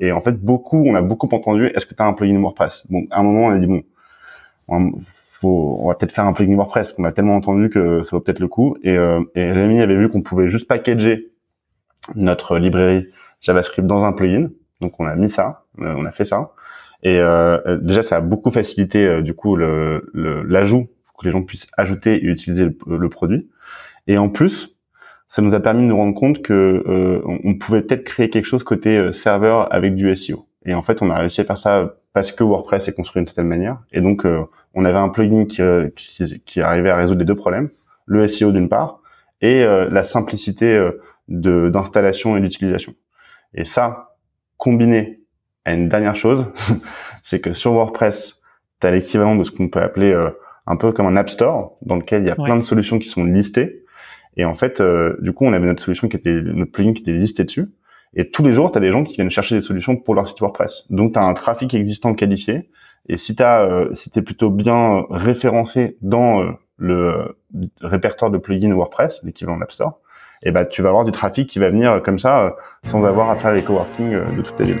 Et en fait, beaucoup, on a beaucoup entendu, est-ce que tu as un plugin WordPress? Bon, à un moment, on a dit, bon, on, faut, on va peut-être faire un plugin WordPress, qu'on a tellement entendu que ça vaut peut-être le coup. Et, euh, et Rémi avait vu qu'on pouvait juste packager notre librairie JavaScript dans un plugin. Donc, on a mis ça, euh, on a fait ça. Et euh, déjà, ça a beaucoup facilité euh, du coup l'ajout, pour que les gens puissent ajouter et utiliser le produit. Et en plus, ça nous a permis de nous rendre compte que euh, on pouvait peut-être créer quelque chose côté euh, serveur avec du SEO. Et en fait, on a réussi à faire ça parce que WordPress est construit d'une certaine manière. Et donc, euh, on avait un plugin qui, qui, qui, arrivait à résoudre les deux problèmes le SEO d'une part et la simplicité de d'installation et d'utilisation. Et ça, combiné à une dernière chose, c'est que sur WordPress, tu as l'équivalent de ce qu'on peut appeler un peu comme un App Store, dans lequel il y a plein de solutions qui sont listées et en fait, euh, du coup, on avait notre solution qui était notre plugin qui était listé dessus. Et tous les jours, tu as des gens qui viennent chercher des solutions pour leur site WordPress. Donc, tu as un trafic existant qualifié. Et si tu euh, si es plutôt bien référencé dans euh, le répertoire de plugins WordPress, l'équivalent d'App Store, et eh ben, tu vas avoir du trafic qui va venir comme ça, euh, sans avoir à faire les coworking de toute ta ville.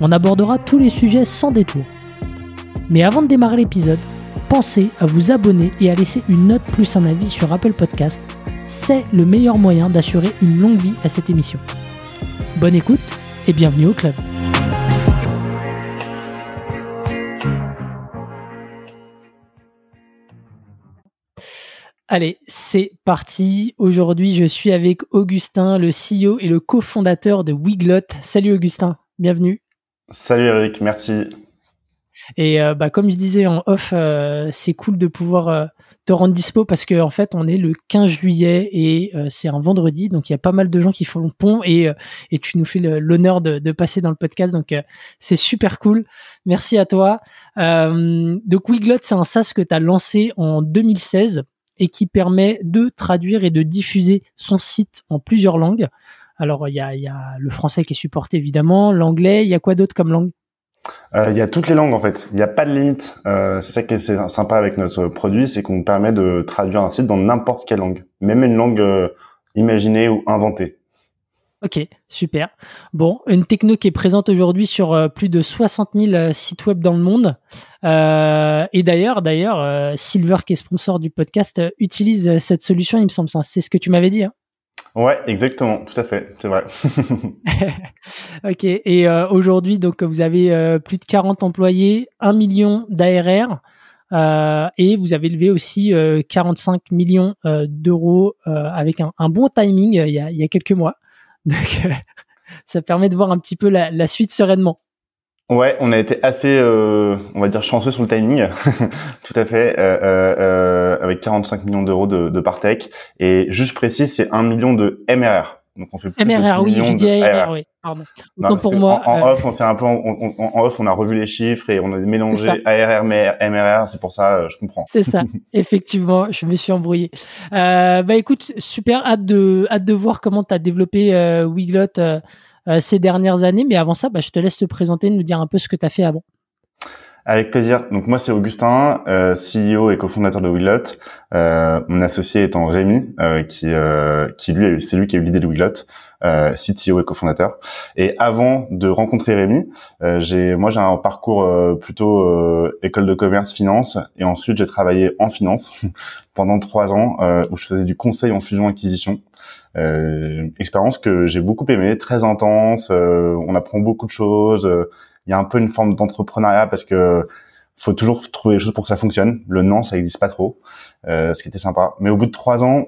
On abordera tous les sujets sans détour. Mais avant de démarrer l'épisode, pensez à vous abonner et à laisser une note plus un avis sur Apple Podcast. C'est le meilleur moyen d'assurer une longue vie à cette émission. Bonne écoute et bienvenue au club. Allez, c'est parti. Aujourd'hui, je suis avec Augustin, le CEO et le cofondateur de Wiglot. Salut Augustin, bienvenue. Salut Eric, merci. Et euh, bah, comme je disais en off, euh, c'est cool de pouvoir euh, te rendre dispo parce qu'en en fait, on est le 15 juillet et c'est un vendredi, donc il y a pas mal de gens qui font le pont et, tu nous fais l'honneur de, de, passer dans le podcast, donc c'est super cool. Merci à toi. donc Wiglot, c'est un SaaS que tu as lancé en 2016 et qui permet de traduire et de diffuser son site en plusieurs langues. Alors, il y a, le français qui est supporté évidemment, l'anglais, il y a quoi d'autre comme langue? Euh, il y a toutes les langues en fait. Il n'y a pas de limite. Euh, c'est ça qui est sympa avec notre produit, c'est qu'on permet de traduire un site dans n'importe quelle langue, même une langue euh, imaginée ou inventée. Ok, super. Bon, une techno qui est présente aujourd'hui sur plus de 60 000 sites web dans le monde. et d'ailleurs, d'ailleurs, Silver, qui est sponsor du podcast, utilise cette solution. Il me semble, c'est ce que tu m'avais dit. Hein. Ouais, exactement, tout à fait, c'est vrai. ok, et euh, aujourd'hui, donc vous avez euh, plus de 40 employés, 1 million d'ARR, euh, et vous avez levé aussi 45 millions d'euros avec un, bon timing il y, a, quelques mois. Donc, ça permet de voir un petit peu la suite sereinement. Ouais, on a été assez, euh, on va dire, chanceux sur le timing, tout à fait, euh, euh, euh avec 45 millions d'euros de, de Partech. Et juste précis, c'est 1 million de MRR. Donc on fait plus MRR, oui, je dis ARR, oui, pardon. Non, pour moi, en, en, off, on s'est un peu, en, en, off, on a revu les chiffres et on a mélangé ARR mais MRR. C'est pour ça, je comprends. C'est ça, effectivement, je me suis embrouillé. Euh, bah écoute, super, hâte de, hâte de voir comment tu as développé euh, Wiglot euh, ces dernières années. Mais avant ça, bah, je te laisse te présenter, nous dire un peu ce que tu as fait avant. Avec plaisir. Donc moi c'est Augustin, euh, CEO et cofondateur de Wiglot. Euh, mon associé étant Rémi, euh, qui euh, qui lui c'est lui qui a eu l'idée de Wiglot, euh, CTO et cofondateur. Et avant de rencontrer Rémi, euh, j'ai moi j'ai un parcours plutôt école de commerce, finance, et ensuite j'ai travaillé en finance pendant trois ans où je faisais du conseil en fusion acquisition. Euh, expérience que j'ai beaucoup aimée, très intense. Euh, on apprend beaucoup de choses. Il y a un peu une forme d'entrepreneuriat parce que faut toujours trouver les choses pour que ça fonctionne. Le non, ça n'existe pas trop, euh, ce qui était sympa. Mais au bout de trois ans,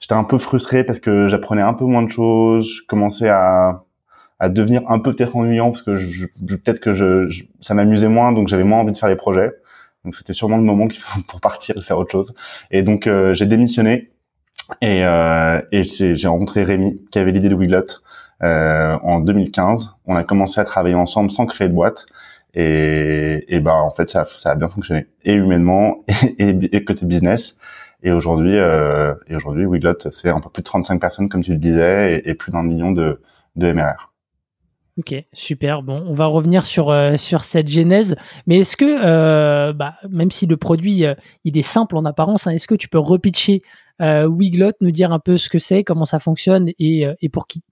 j'étais un peu frustré parce que j'apprenais un peu moins de choses. Je commençais à, à devenir un peu peut-être ennuyant parce que je, peut-être que je, ça m'amusait moins, donc j'avais moins envie de faire les projets. Donc c'était sûrement le moment pour partir et faire autre chose. Et donc j'ai démissionné et, et j'ai rencontré Rémi qui avait l'idée de Wiglot en 2015. On a commencé à travailler ensemble sans créer de boîte. Et, et ben en fait ça, ça a bien fonctionné et humainement et, et côté business. Et aujourd'hui, euh, et Wiglot, c'est un peu plus de 35 personnes, comme tu le disais, et, et plus d'un million de, de MRR. Ok, super. Bon, on va revenir sur, euh, sur cette genèse. Mais est-ce que, euh, bah, même si le produit euh, il est simple en apparence, hein, est-ce que tu peux repitcher Wiglot, nous dire un peu ce que c'est, comment ça fonctionne et, et pour qui?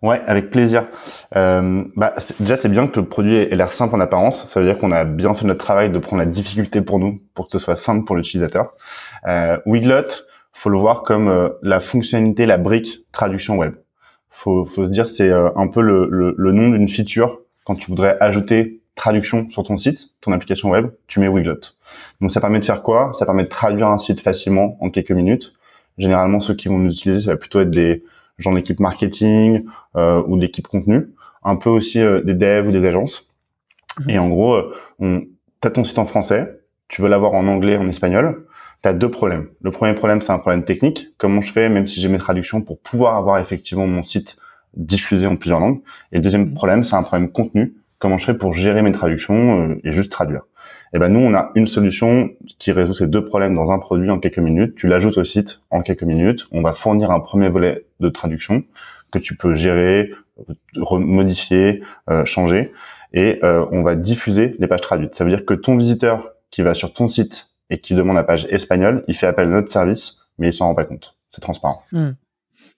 Ouais, avec plaisir. Bah, déjà, c'est bien que le produit ait l'air simple en apparence. Ça veut dire qu'on a bien fait notre travail de prendre la difficulté pour nous, pour que ce soit simple pour l'utilisateur. Euh, Wiglot, faut le voir comme la fonctionnalité, la brique traduction web. Faut, faut se dire, c'est euh, un peu le, le, le nom d'une feature quand tu voudrais ajouter traduction sur ton site, ton application web, tu mets Wiglot. Donc ça permet de faire quoi? Ça permet de traduire un site facilement en quelques minutes. Généralement, ceux qui vont nous utiliser, ça va plutôt être des genre d'équipe marketing euh, ou d'équipe contenu, un peu aussi euh, des devs ou des agences. Mhm. Et en gros, euh, on, t'as ton site en français, tu veux l'avoir en anglais, en espagnol, tu as deux problèmes. Le premier problème, c'est un problème technique. Comment je fais, même si j'ai mes traductions, pour pouvoir avoir effectivement mon site diffusé en plusieurs langues? Et le deuxième mhm. problème, c'est un problème contenu. Comment je fais pour gérer mes traductions euh, et juste traduire? Et ben nous, on a une solution qui résout ces deux problèmes dans un produit en quelques minutes. Tu l'ajoutes au site en quelques minutes. On va fournir un premier volet de traduction que tu peux gérer, modifier, euh, changer, et euh, on va diffuser les pages traduites. Ça veut dire que ton visiteur qui va sur ton site et qui demande la page espagnole, il fait appel à notre service, mais il s'en rend pas compte. C'est transparent. Hmm.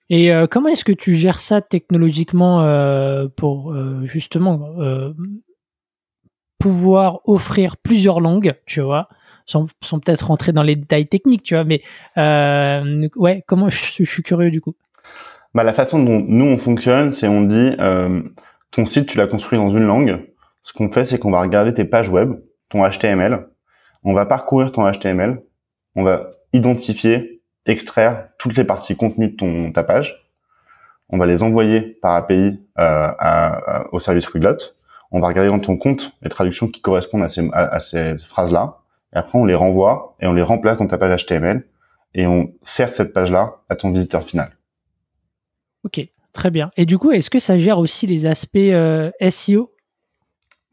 Et euh, comment est-ce que tu gères ça technologiquement pour justement pouvoir offrir plusieurs langues, tu vois, sans, peut-être rentrer dans les détails techniques, tu vois, mais euh, ouais, comment je, suis curieux du coup. Bah, la façon dont nous on fonctionne, c'est on dit euh, ton site tu l'as construit dans une langue. Ce qu'on fait, c'est qu'on va regarder tes pages web, ton HTML, on va parcourir ton HTML, on va identifier, extraire toutes les parties contenues de ton ta page, on va les envoyer par API euh, au service Wiglot on va regarder dans ton compte les traductions qui correspondent à ces, à, ces phrases-là, et après on les renvoie et on les remplace dans ta page HTML, et on sert cette page-là à ton visiteur final. Ok, très bien. Et du coup, est-ce que ça gère aussi les aspects euh, SEO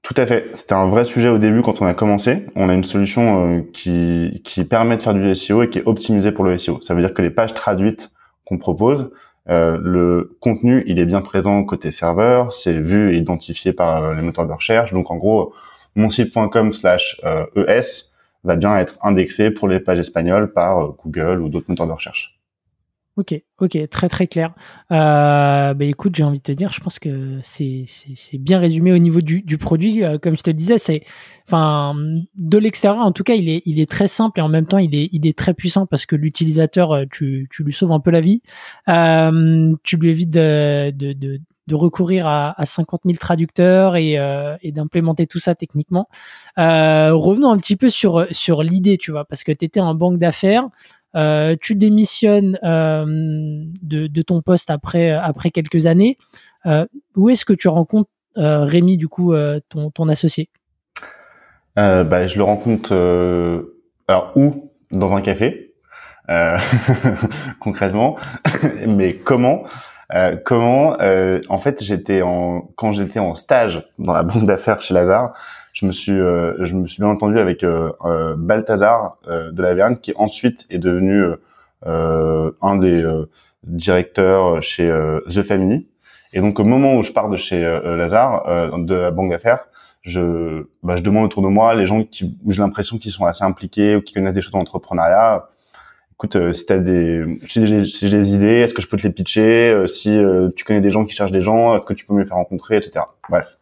tout à fait. C'était un vrai sujet au début quand on a commencé. On a une solution euh, qui, qui permet de faire du SEO et qui est optimisée pour le SEO. Ça veut dire que les pages traduites qu'on propose, euh, le contenu, il est bien présent côté serveur, c'est vu et identifié par euh, les moteurs de recherche. Donc en gros, mon site.com slash ES euh, e va bien être indexé pour les pages espagnoles par Google ou d'autres moteurs de recherche. Ok, ok, très très clair. Euh, bah écoute, j'ai envie de te dire, je pense que c'est bien résumé au niveau du, du produit. Euh, comme je te le disais, c'est, enfin, de l'extérieur, en tout cas, il est, il est très simple et en même temps, il est, il est très puissant parce que l'utilisateur, euh, tu, tu lui sauves un peu la vie. Euh, tu lui évites de, de, de, de recourir à, à 50 000 traducteurs et, euh, et d'implémenter tout ça techniquement. revenons un petit peu sur, sur l'idée, tu vois, parce que tu étais en banque d'affaires. Euh, tu démissionnes euh, de, ton poste après, après quelques années. Euh, où est-ce que tu rencontres Rémi, du coup, ton, ton associé? Bah, Je le rencontre, alors où? Dans un café, concrètement. Mais comment? Comment en fait j'étais en quand j'étais en stage dans la banque d'affaires chez Lazare je me suis euh, je me suis bien entendu avec euh, euh Balthazar euh, de la Verne qui ensuite est devenu un des directeurs chez The Family et donc au moment où je pars de chez Lazare de la banque d'affaires je bah, je demande autour de moi les gens qui j'ai l'impression qu'ils sont assez impliqués ou qui connaissent des choses d'entrepreneuriat écoute, euh, si t'as des, si j'ai, des idées, est-ce que je peux te les pitcher? Si tu connais des gens qui cherchent des gens, est-ce que tu peux me les faire rencontrer, etc. Bref.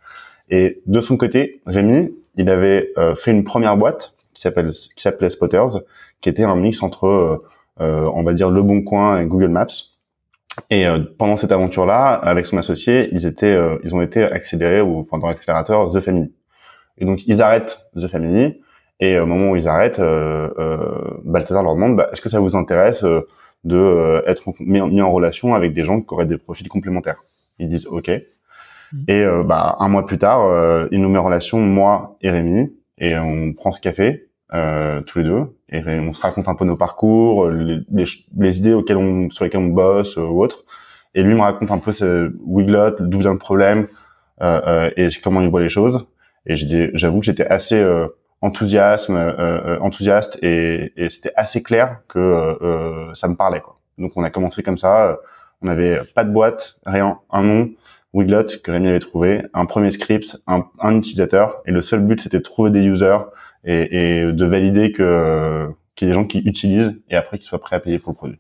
Et de son côté, Rémi, il avait euh, fait une première boîte qui s'appelle qui s'appelait Spotters, qui était un mix entre euh, euh, on va dire Le Bon Coin et Google Maps. Et pendant cette aventure-là, avec son associé, ils étaient ils ont été accélérés ou enfin dans l'accélérateur The Family. Et donc ils arrêtent The Family et au moment où ils arrêtent, Balthazar leur demande bah, est-ce que ça vous intéresse de être mis en relation avec des gens qui auraient des profils complémentaires? Ils disent OK. Et euh, bah, un mois plus tard, euh, il nous met en relation, moi et Rémi. et on prend ce café euh, tous les deux et on se raconte un peu nos parcours, les, les, idées auxquelles on, sur lesquelles on bosse euh, ou autre. Et lui me raconte un peu ce Wiglot, d'où vient le problème euh, euh, et comment il voit les choses. Et j'avoue que j'étais assez euh, enthousiasme, enthousiaste et, et c'était assez clair que ça me parlait. Quoi. Donc on a commencé comme ça. On n'avait pas de boîte, rien, un nom, Wiglot que Rémi avait trouvé, un premier script, un, un utilisateur, et le seul but c'était de trouver des users et, et de valider que qu'il y ait des gens qui utilisent et après qu'ils soient prêts à payer pour le produit.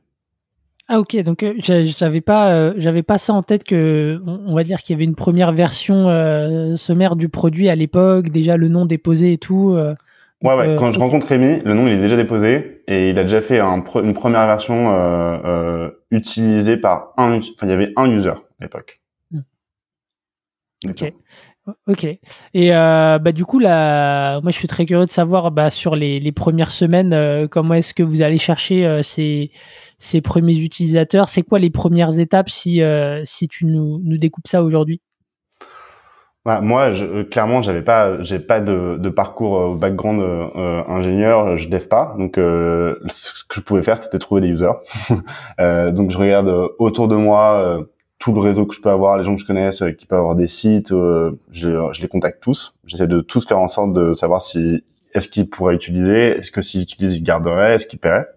Ah ok, donc euh, j'avais pas euh, j'avais pas ça en tête que on, va dire qu'il y avait une première version euh, sommaire du produit à l'époque, déjà le nom déposé et tout. ouais ouais. Quand je rencontre Rémi, le nom il est déjà déposé et il a déjà fait un, une première version utilisée par un, enfin il y avait un user à l'époque. Ok. Ok. Et euh, bah, du coup, là, moi, je suis très curieux de savoir bah, sur les, les, premières semaines, euh, comment est-ce que vous allez chercher euh, ces, ces, premiers utilisateurs? C'est quoi les premières étapes si, si tu nous, nous découpes ça aujourd'hui? Bah, moi, je, clairement, j'avais pas, j'ai pas de, de parcours background ingénieur, je dev pas, donc ce que je pouvais faire, c'était trouver des users. donc je regarde autour de moi tout le réseau que je peux avoir, les gens que je connaisse, euh, qui peuvent avoir des sites, euh, je, je, les contacte tous. J'essaie de tous faire en sorte de savoir si est-ce qu'ils pourraient utiliser, est-ce que s'ils utilisent, ils garderaient, est-ce qu'ils paieraient.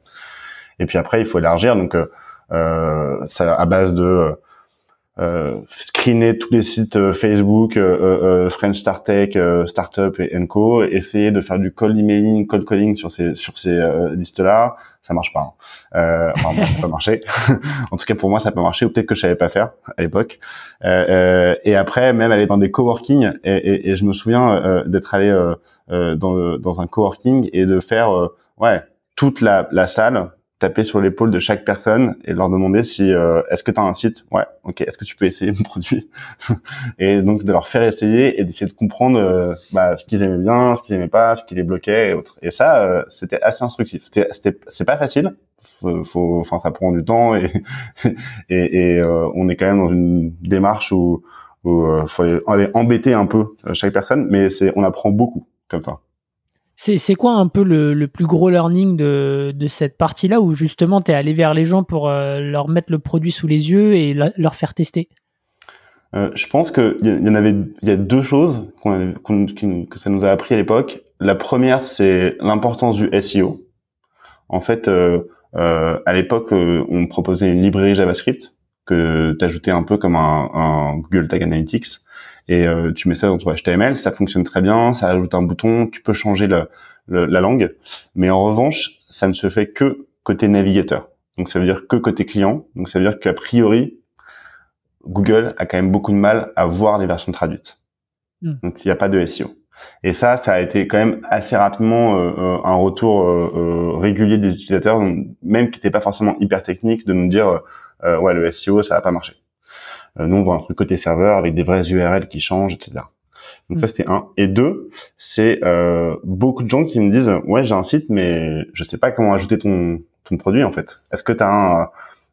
Et puis après, il faut élargir. Donc, euh, euh ça à base de euh, screener tous les sites euh, Facebook, euh, French Start Tech, Startup et Enco, essayer de faire du cold emailing, cold calling sur ces sur ces listes-là, ça marche pas. Hein. Euh, enfin, moi, ça peut marcher. en tout cas, pour moi, ça peut marcher. Ou peut-être que je savais pas faire à l'époque. Euh, et après, même aller dans des coworking. Et, je me souviens d'être allé dans, dans un coworking et de faire ouais toute la, la salle taper sur l'épaule de chaque personne et leur demander si euh, est-ce que tu as un site? Ouais ok est-ce que tu peux essayer mon produit? Et donc de leur faire essayer et d'essayer de comprendre euh, bah, ce qu'ils aimaient bien ce qu'ils aimaient pas ce qui les bloquait et autres. Et ça euh, c'était assez instructif. C'était c'est pas facile. Faut enfin ça prend du temps et et, et on est quand même dans une démarche où où faut aller embêter un peu chaque personne mais c'est on apprend beaucoup comme ça c'est quoi un peu le, plus gros learning de, cette partie-là où justement tu es allé vers les gens pour euh, leur mettre le produit sous les yeux et leur faire tester? Euh, Je pense qu'il y, y a deux choses que ça nous a appris à l'époque. La première, c'est l'importance du SEO. En fait, euh, à l'époque, on proposait une librairie JavaScript que tu ajoutais un peu comme un Google Tag Analytics et euh, tu mets ça dans ton HTML, ça fonctionne très bien, ça ajoute un bouton, tu peux changer le, la langue, mais en revanche, ça ne se fait que côté navigateur. Donc ça veut dire que côté client. Donc ça veut dire qu'a priori, Google a quand même beaucoup de mal à voir les versions traduites. Hmm. Donc il n'y a pas de SEO. Et ça, ça a été quand même assez rapidement euh, euh un retour euh, régulier des utilisateurs, même qui n'était pas forcément hyper technique, de nous dire ouais le SEO ça va pas marcher. Euh, nous, on voit un truc côté serveur avec des vraies URL qui changent, etc. Donc ça, mm. c'était un. Et deux, c'est euh, beaucoup de gens qui me disent, ouais, j'ai un site, mais je sais pas comment ajouter ton, ton produit, en fait. Est-ce que tu as un...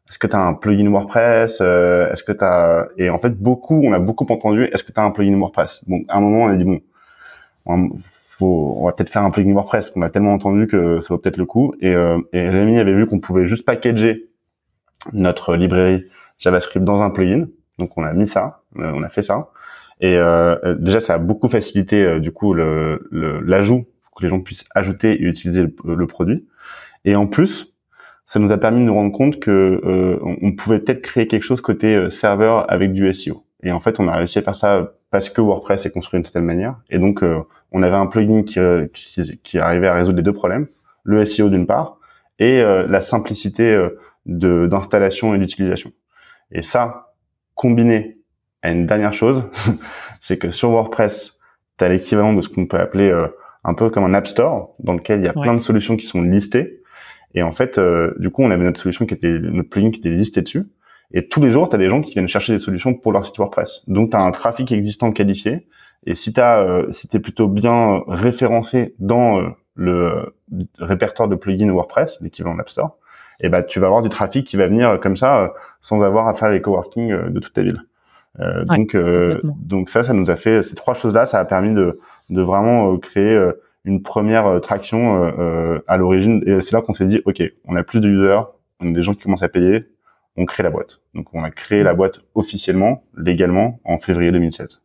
Est-ce que tu as un plugin WordPress euh, Est-ce que tu as et en fait beaucoup on a beaucoup entendu est-ce que tu as un plugin WordPress? Bon, à un moment on a dit bon on, faut, on va peut-être faire un plugin WordPress qu'on a tellement entendu que ça vaut peut-être le coup et, euh, et Rémi avait vu qu'on pouvait juste packager notre librairie JavaScript dans un plugin donc on a mis ça, euh, on a fait ça. Et euh, euh, déjà, ça a beaucoup facilité du coup l'ajout pour que les gens puissent ajouter et utiliser le, produit. Et en plus, ça nous a permis de nous rendre compte que on pouvait peut-être créer quelque chose côté serveur avec du SEO. Et en fait, on a réussi à faire ça parce que WordPress est construit d'une certaine manière. Et donc, on avait un plugin qui, qui, qui, arrivait à résoudre les deux problèmes le SEO d'une part et la simplicité d'installation et d'utilisation. Et ça, combiné à une dernière chose, c'est que sur WordPress, tu as l'équivalent de ce qu'on peut appeler euh, un peu comme un App Store, dans lequel il y a plein de solutions qui sont listées. Et en fait, euh, du coup, on avait notre solution qui était notre plugin qui était listé dessus. Et tous les jours, tu as des gens qui viennent chercher des solutions pour leur site WordPress. Donc, tu as un trafic existant qualifié. Et si tu euh, si es plutôt bien référencé dans le répertoire de plugins WordPress, l'équivalent d'App Store, et bah tu vas avoir du trafic qui va venir euh, comme ça euh, sans avoir à faire les coworking euh, de toute ta ville. donc donc ça, ça nous a fait ces trois choses-là, ça a permis de de vraiment créer une première traction à l'origine. Et c'est là qu'on s'est dit, ok, on a plus de users, on a des gens qui commencent à payer, on crée la boîte. Donc on a créé la boîte officiellement, légalement, en février 2016.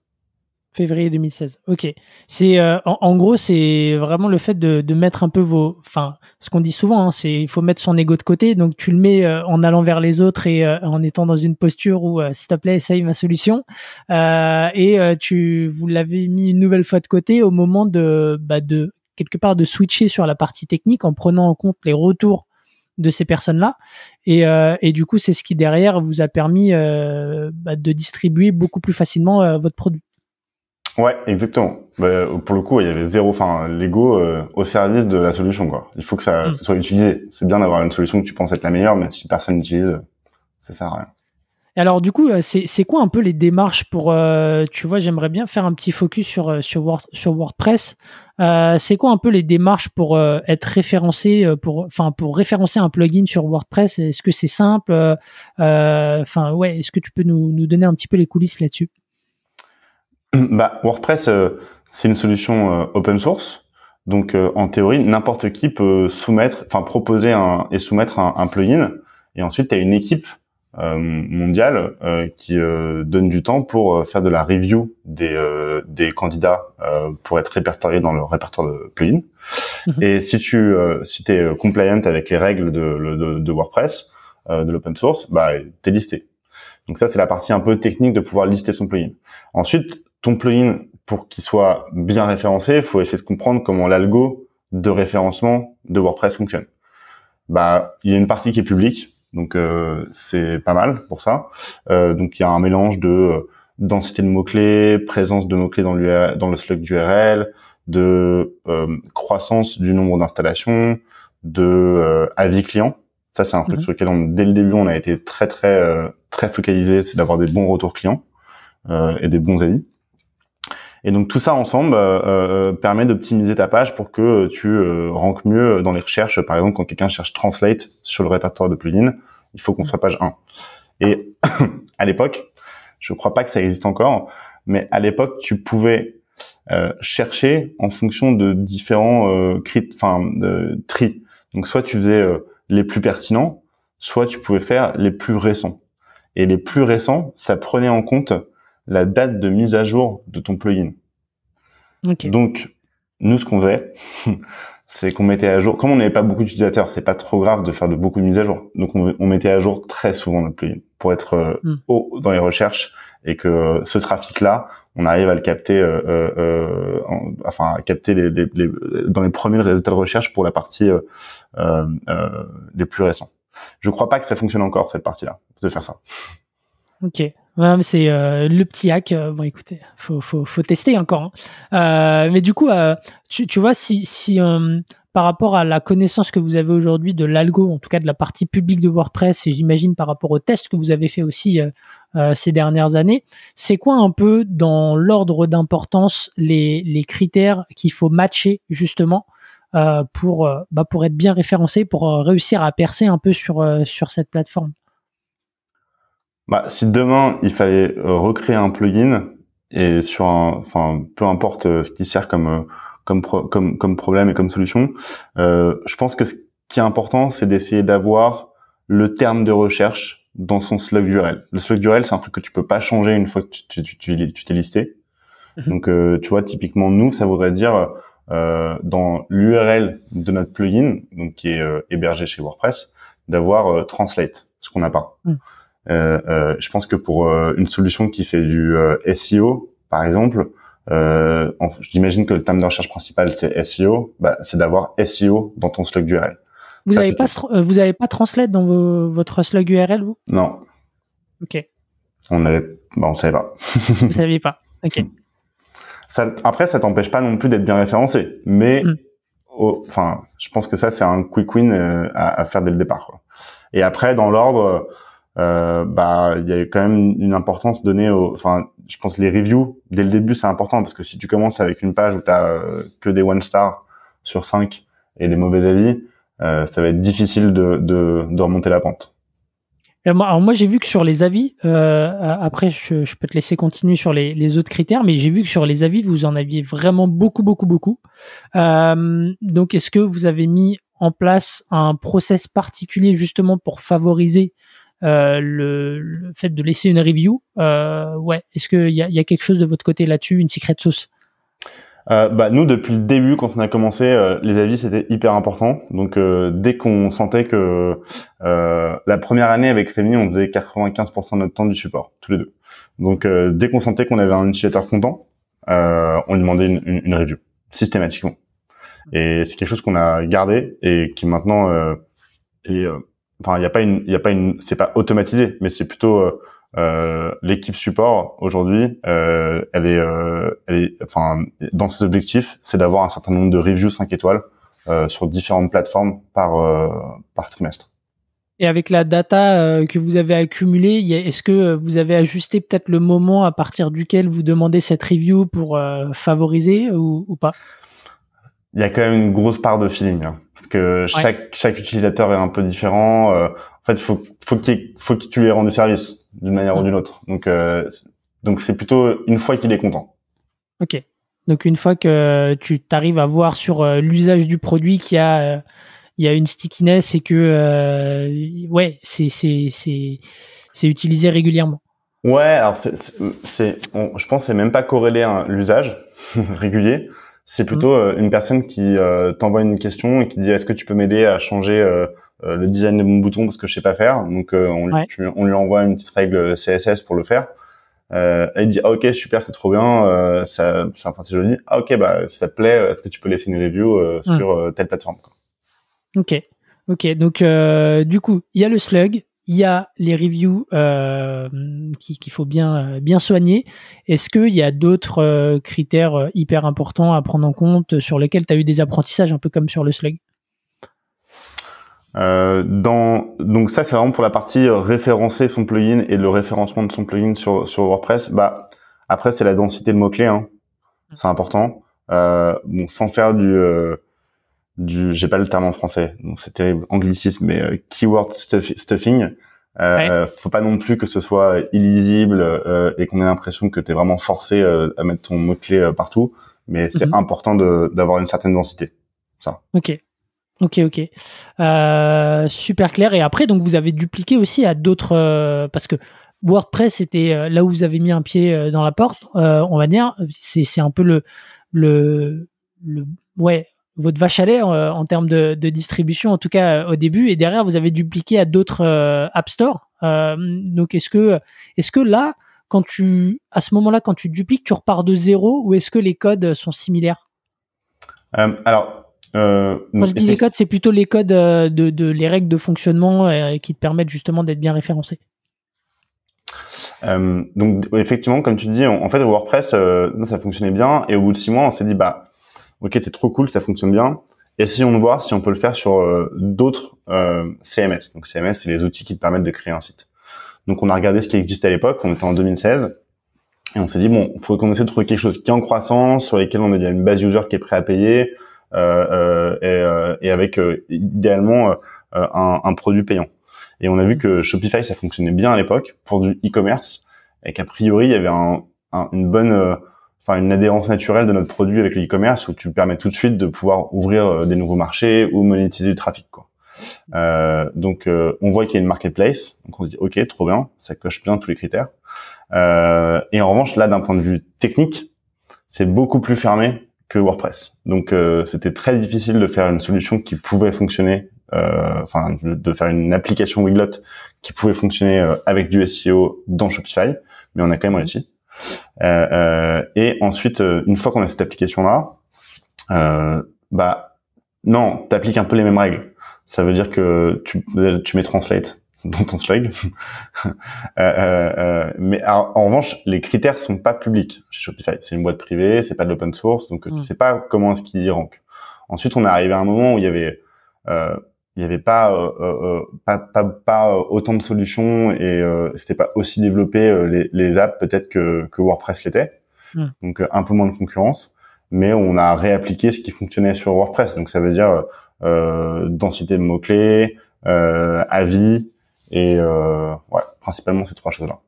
Février 2016. Ok. C'est euh, en, gros, c'est vraiment le fait de, de, mettre un peu vos, enfin, ce qu'on dit souvent, hein, c'est il faut mettre son ego de côté. Donc tu le mets euh, en allant vers les autres et euh, en étant dans une posture où, s'il te plaît, essaye ma solution. et tu, vous l'avez mis une nouvelle fois de côté au moment de, bah, de quelque part de switcher sur la partie technique en prenant en compte les retours de ces personnes-là. Et, et, du coup, c'est ce qui derrière vous a permis bah, de distribuer beaucoup plus facilement votre produit. Ouais, exactement. Bah, pour le coup, il y avait zéro, enfin, l'ego euh, au service de la solution, quoi. Il faut que ça, mm. soit utilisé. C'est bien d'avoir une solution que tu penses être la meilleure, mais si personne n'utilise, ça sert à rien. alors, du coup, euh, c'est quoi un peu les démarches pour, euh, tu vois, j'aimerais bien faire un petit focus sur sur, Word, sur WordPress. c'est quoi un peu les démarches pour être référencé, pour, enfin, pour référencer un plugin sur WordPress? Est-ce que c'est simple? Enfin, ouais, est-ce que tu peux nous, nous donner un petit peu les coulisses là-dessus? Bah, WordPress, euh, c'est une solution euh, open source. Donc, euh, en théorie, n'importe qui peut soumettre, enfin proposer un, et soumettre un, un plugin. Et ensuite, tu as une équipe mondiale qui donne du temps pour faire de la review des, des candidats pour être répertoriés dans le répertoire de plugins. Mhm. Et si tu si es compliant avec les règles de, de, de WordPress, de l'open source, bah, t'es listé. Donc ça, c'est la partie un peu technique de pouvoir lister son plugin. Ensuite, ton plugin, pour qu'il soit bien référencé, il faut essayer de comprendre comment l'algo de référencement de WordPress fonctionne. Bah, il y a une partie qui est publique, donc euh, c'est pas mal pour ça. Euh, donc il y a un mélange de euh, densité de mots-clés, présence de mots-clés dans, dans le slug d'URL, de croissance du nombre d'installations, de avis clients. Ça c'est un truc mhm. sur lequel on, dès le début on a été très très très focalisé, c'est d'avoir des bons retours clients et des bons avis. Et donc tout ça ensemble euh, euh, permet d'optimiser ta page pour que tu euh, ranques mieux dans les recherches. Par exemple, quand quelqu'un cherche Translate sur le répertoire de plugins, il faut qu'on soit page 1. Et à l'époque, je crois pas que ça existe encore, mais à l'époque, tu pouvais chercher en fonction de différents crit enfin de tri. Donc soit tu faisais les plus pertinents, soit tu pouvais faire les plus récents. Et les plus récents, ça prenait en compte la date de mise à jour de ton plugin. Donc, nous, ce qu'on faisait, c'est qu'on mettait à jour. Comme on n'avait pas beaucoup d'utilisateurs, c'est pas trop grave de faire de beaucoup de mises à jour. Donc, on, mettait à jour très souvent notre plugin pour être euh, hmm. haut dans les recherches et que euh, ce trafic-là, on arrive à le capter, euh, enfin, à capter les, dans les premiers résultats de recherche pour la partie les plus récents. Je crois pas que ça fonctionne encore cette partie-là de faire ça. Ok, c'est euh, le petit hack. Euh, bon, écoutez, faut, faut, faut tester encore. Hein. Euh, mais du coup, tu, tu vois, si, si par rapport à la connaissance que vous avez aujourd'hui de l'algo, en tout cas de la partie publique de WordPress, et j'imagine par rapport aux tests que vous avez fait aussi ces dernières années, c'est quoi un peu dans l'ordre d'importance les, les critères qu'il faut matcher justement pour, bah, pour être bien référencé, pour réussir à percer un peu sur, sur cette plateforme? Bah, si demain il fallait euh, recréer un plugin et sur un, enfin, peu importe euh, ce qui sert comme euh, comme comme comme problème et comme solution, euh, je pense que ce qui est important, c'est d'essayer d'avoir le terme de recherche dans son slug URL. Le slug URL, c'est un truc que tu peux pas changer une fois que tu tu tu, tu t'es listé. Mhm. Donc, euh, tu vois, typiquement nous, ça voudrait dire euh, dans l'URL de notre plugin, donc qui est hébergé chez WordPress, d'avoir translate, ce qu'on n'a pas. Mhm. Euh, euh, je pense que pour euh, une solution qui fait du SEO, par exemple, euh, j'imagine que le terme de recherche principal c'est SEO, bah, c'est d'avoir SEO dans ton slug URL. Vous n'avez pas, vous avez pas Translate dans votre slug URL vous? Non. Ok. On avait, bah, on savait pas. vous saviez pas. Ok. Ça, après, ça t'empêche pas non plus d'être bien référencé, mais mm. enfin, je pense que ça c'est un quick win à, à, faire dès le départ. Quoi. Et après, dans l'ordre, euh, bah il y a quand même une importance donnée au enfin je pense les reviews dès le début c'est important parce que si tu commences avec une page où tu as euh, que des one star sur 5 et des mauvais avis euh, ça va être difficile de, de, de remonter la pente alors moi, j'ai vu que sur les avis, euh, après je, je, peux te laisser continuer sur les, les autres critères, mais j'ai vu que sur les avis, vous en aviez vraiment beaucoup, beaucoup, beaucoup. Euh, donc est-ce que vous avez mis en place un process particulier justement pour favoriser euh, le, le, fait de laisser une review euh, Ouais, est-ce qu'il y a, y a quelque chose de votre côté là-dessus, une secret sauce? Euh, bah, nous, depuis le début, quand on a commencé, euh, les avis c'était hyper important. Donc, euh, dès qu'on sentait que euh, la première année avec Rémi, on faisait 95% de notre temps du support, tous les deux. Donc, dès qu'on sentait qu'on avait un utilisateur content, on lui demandait une, une, une review systématiquement. Et c'est quelque chose qu'on a gardé et qui maintenant est, enfin, il n'y a pas une, il y a pas une, c'est pas automatisé, mais c'est plutôt euh, l'équipe support aujourd'hui, euh, elle est, euh, elle est, enfin, dans ses objectifs, c'est d'avoir un certain nombre de reviews 5 étoiles euh, sur différentes plateformes par euh, par trimestre. Et avec la data que vous avez accumulée, est-ce que vous avez ajusté peut-être le moment à partir duquel vous demandez cette review pour favoriser ou, ou, pas? Il y a quand même une grosse part de feeling, hein, parce que chaque chaque utilisateur est un peu différent. en fait, faut faut qu'il faut que tu lui aies rendu service d'une manière ou d'une autre. Donc, euh, donc c'est plutôt une fois qu'il est content. Ok. Donc une fois que tu t'arrives à voir sur euh, l'usage du produit qu'il y a, euh, il y a une stickiness et que ouais, c'est c'est c'est c'est utilisé régulièrement. Ouais, alors c'est, je pense c'est même pas corrélé à l'usage régulier. C'est plutôt mmh. une personne qui t'envoie une question et qui dit est-ce que tu peux m'aider à changer euh, le design de mon bouton parce que je sais pas faire? Donc euh, on, on, lui envoie une petite règle CSS pour le faire. Euh, elle dit ah, ok super c'est trop bien euh, ça c'est enfin c'est joli ah ok bah si ça te plaît est-ce que tu peux laisser une review euh, hmm. sur telle plateforme quoi. ok ok donc du coup il y a le slug il y a les reviews qu'il faut bien bien soigner est-ce qu'il y a d'autres critères hyper importants à prendre en compte sur lesquels tu as eu des apprentissages un peu comme sur le slug? Euh, dans, donc ça, c'est vraiment pour la partie euh, référencer son plugin et le référencement de son plugin sur, sur WordPress. Bah, après, c'est la densité de mots-clés. Hein. C'est important. Euh, bon, sans faire du... Euh, du j'ai pas le terme en français, donc c'est terrible, anglicisme, mais euh, keyword stuffing. Euh, faut pas non plus que ce soit illisible et qu'on ait l'impression que tu es vraiment forcé à mettre ton mot-clé partout, mais c'est mhm. important d'avoir une certaine densité. Ça. Ok. Ok, ok. Euh, super clair. Et après, donc, vous avez dupliqué aussi à d'autres. Euh, parce que WordPress, c'était euh, là où vous avez mis un pied dans la porte, on va dire. C'est un peu le, le, le. Ouais, votre vache à lait en, termes de, de, distribution, en tout cas au début. Et derrière, vous avez dupliqué à d'autres App Store. donc, est-ce que, est-ce que là, quand tu, à ce moment-là, quand tu dupliques, tu repars de zéro ou est-ce que les codes sont similaires? Alors, euh, Quand je dis les codes, c'est plutôt les codes euh, de, de, les règles de fonctionnement euh, qui te permettent justement d'être bien référencé. Euh, donc effectivement, comme tu dis, en fait WordPress, euh, ça fonctionnait bien et au bout de six mois, on s'est dit bah ok, c'est trop cool, ça fonctionne bien. Essayons de voir si on peut le faire sur d'autres CMS. Donc CMS, c'est les outils qui te permettent de créer un site. Donc on a regardé ce qui existait à l'époque, on était en 2016 et on s'est dit bon, il faut qu'on essaie de trouver quelque chose qui est en croissance, sur lesquels on a déjà une base user qui est prêt à payer, euh, euh, et, euh, et, avec idéalement un, un, produit payant. Et on a vu que Shopify ça fonctionnait bien à l'époque pour du e-commerce et qu'a priori il y avait un, une bonne enfin une adhérence naturelle de notre produit avec le e-commerce où tu permets tout de suite de pouvoir ouvrir des nouveaux marchés ou monétiser du trafic quoi. Euh, donc on voit qu'il y a une marketplace, donc on se dit ok trop bien, ça coche bien tous les critères. Euh, et en revanche là d'un point de vue technique, c'est beaucoup plus fermé que WordPress. Donc euh, c'était très difficile de faire une solution qui pouvait fonctionner, euh, enfin de faire une application Wiglot qui pouvait fonctionner euh, avec du SEO dans Shopify, mais on a quand même réussi. Et ensuite, une fois qu'on a cette application là, bah non, t'appliques un peu les mêmes règles. Ça veut dire que tu, tu mets Translate dans ton slug. euh, euh, euh mais en, revanche, les critères sont pas publics chez Shopify. C'est une boîte privée, c'est pas de l'open source, donc tu mm. sais pas comment est-ce qu'il rank. Ensuite, on est arrivé à un moment où il y avait euh, il y avait pas, euh, pas, pas, pas autant de solutions et c'était pas aussi développé les, les apps peut-être que, que WordPress l'était. Mm. Donc un peu moins de concurrence, mais on a réappliqué ce qui fonctionnait sur WordPress. Donc ça veut dire densité de mots clés, avis, Et ouais, principalement ces trois choses-là.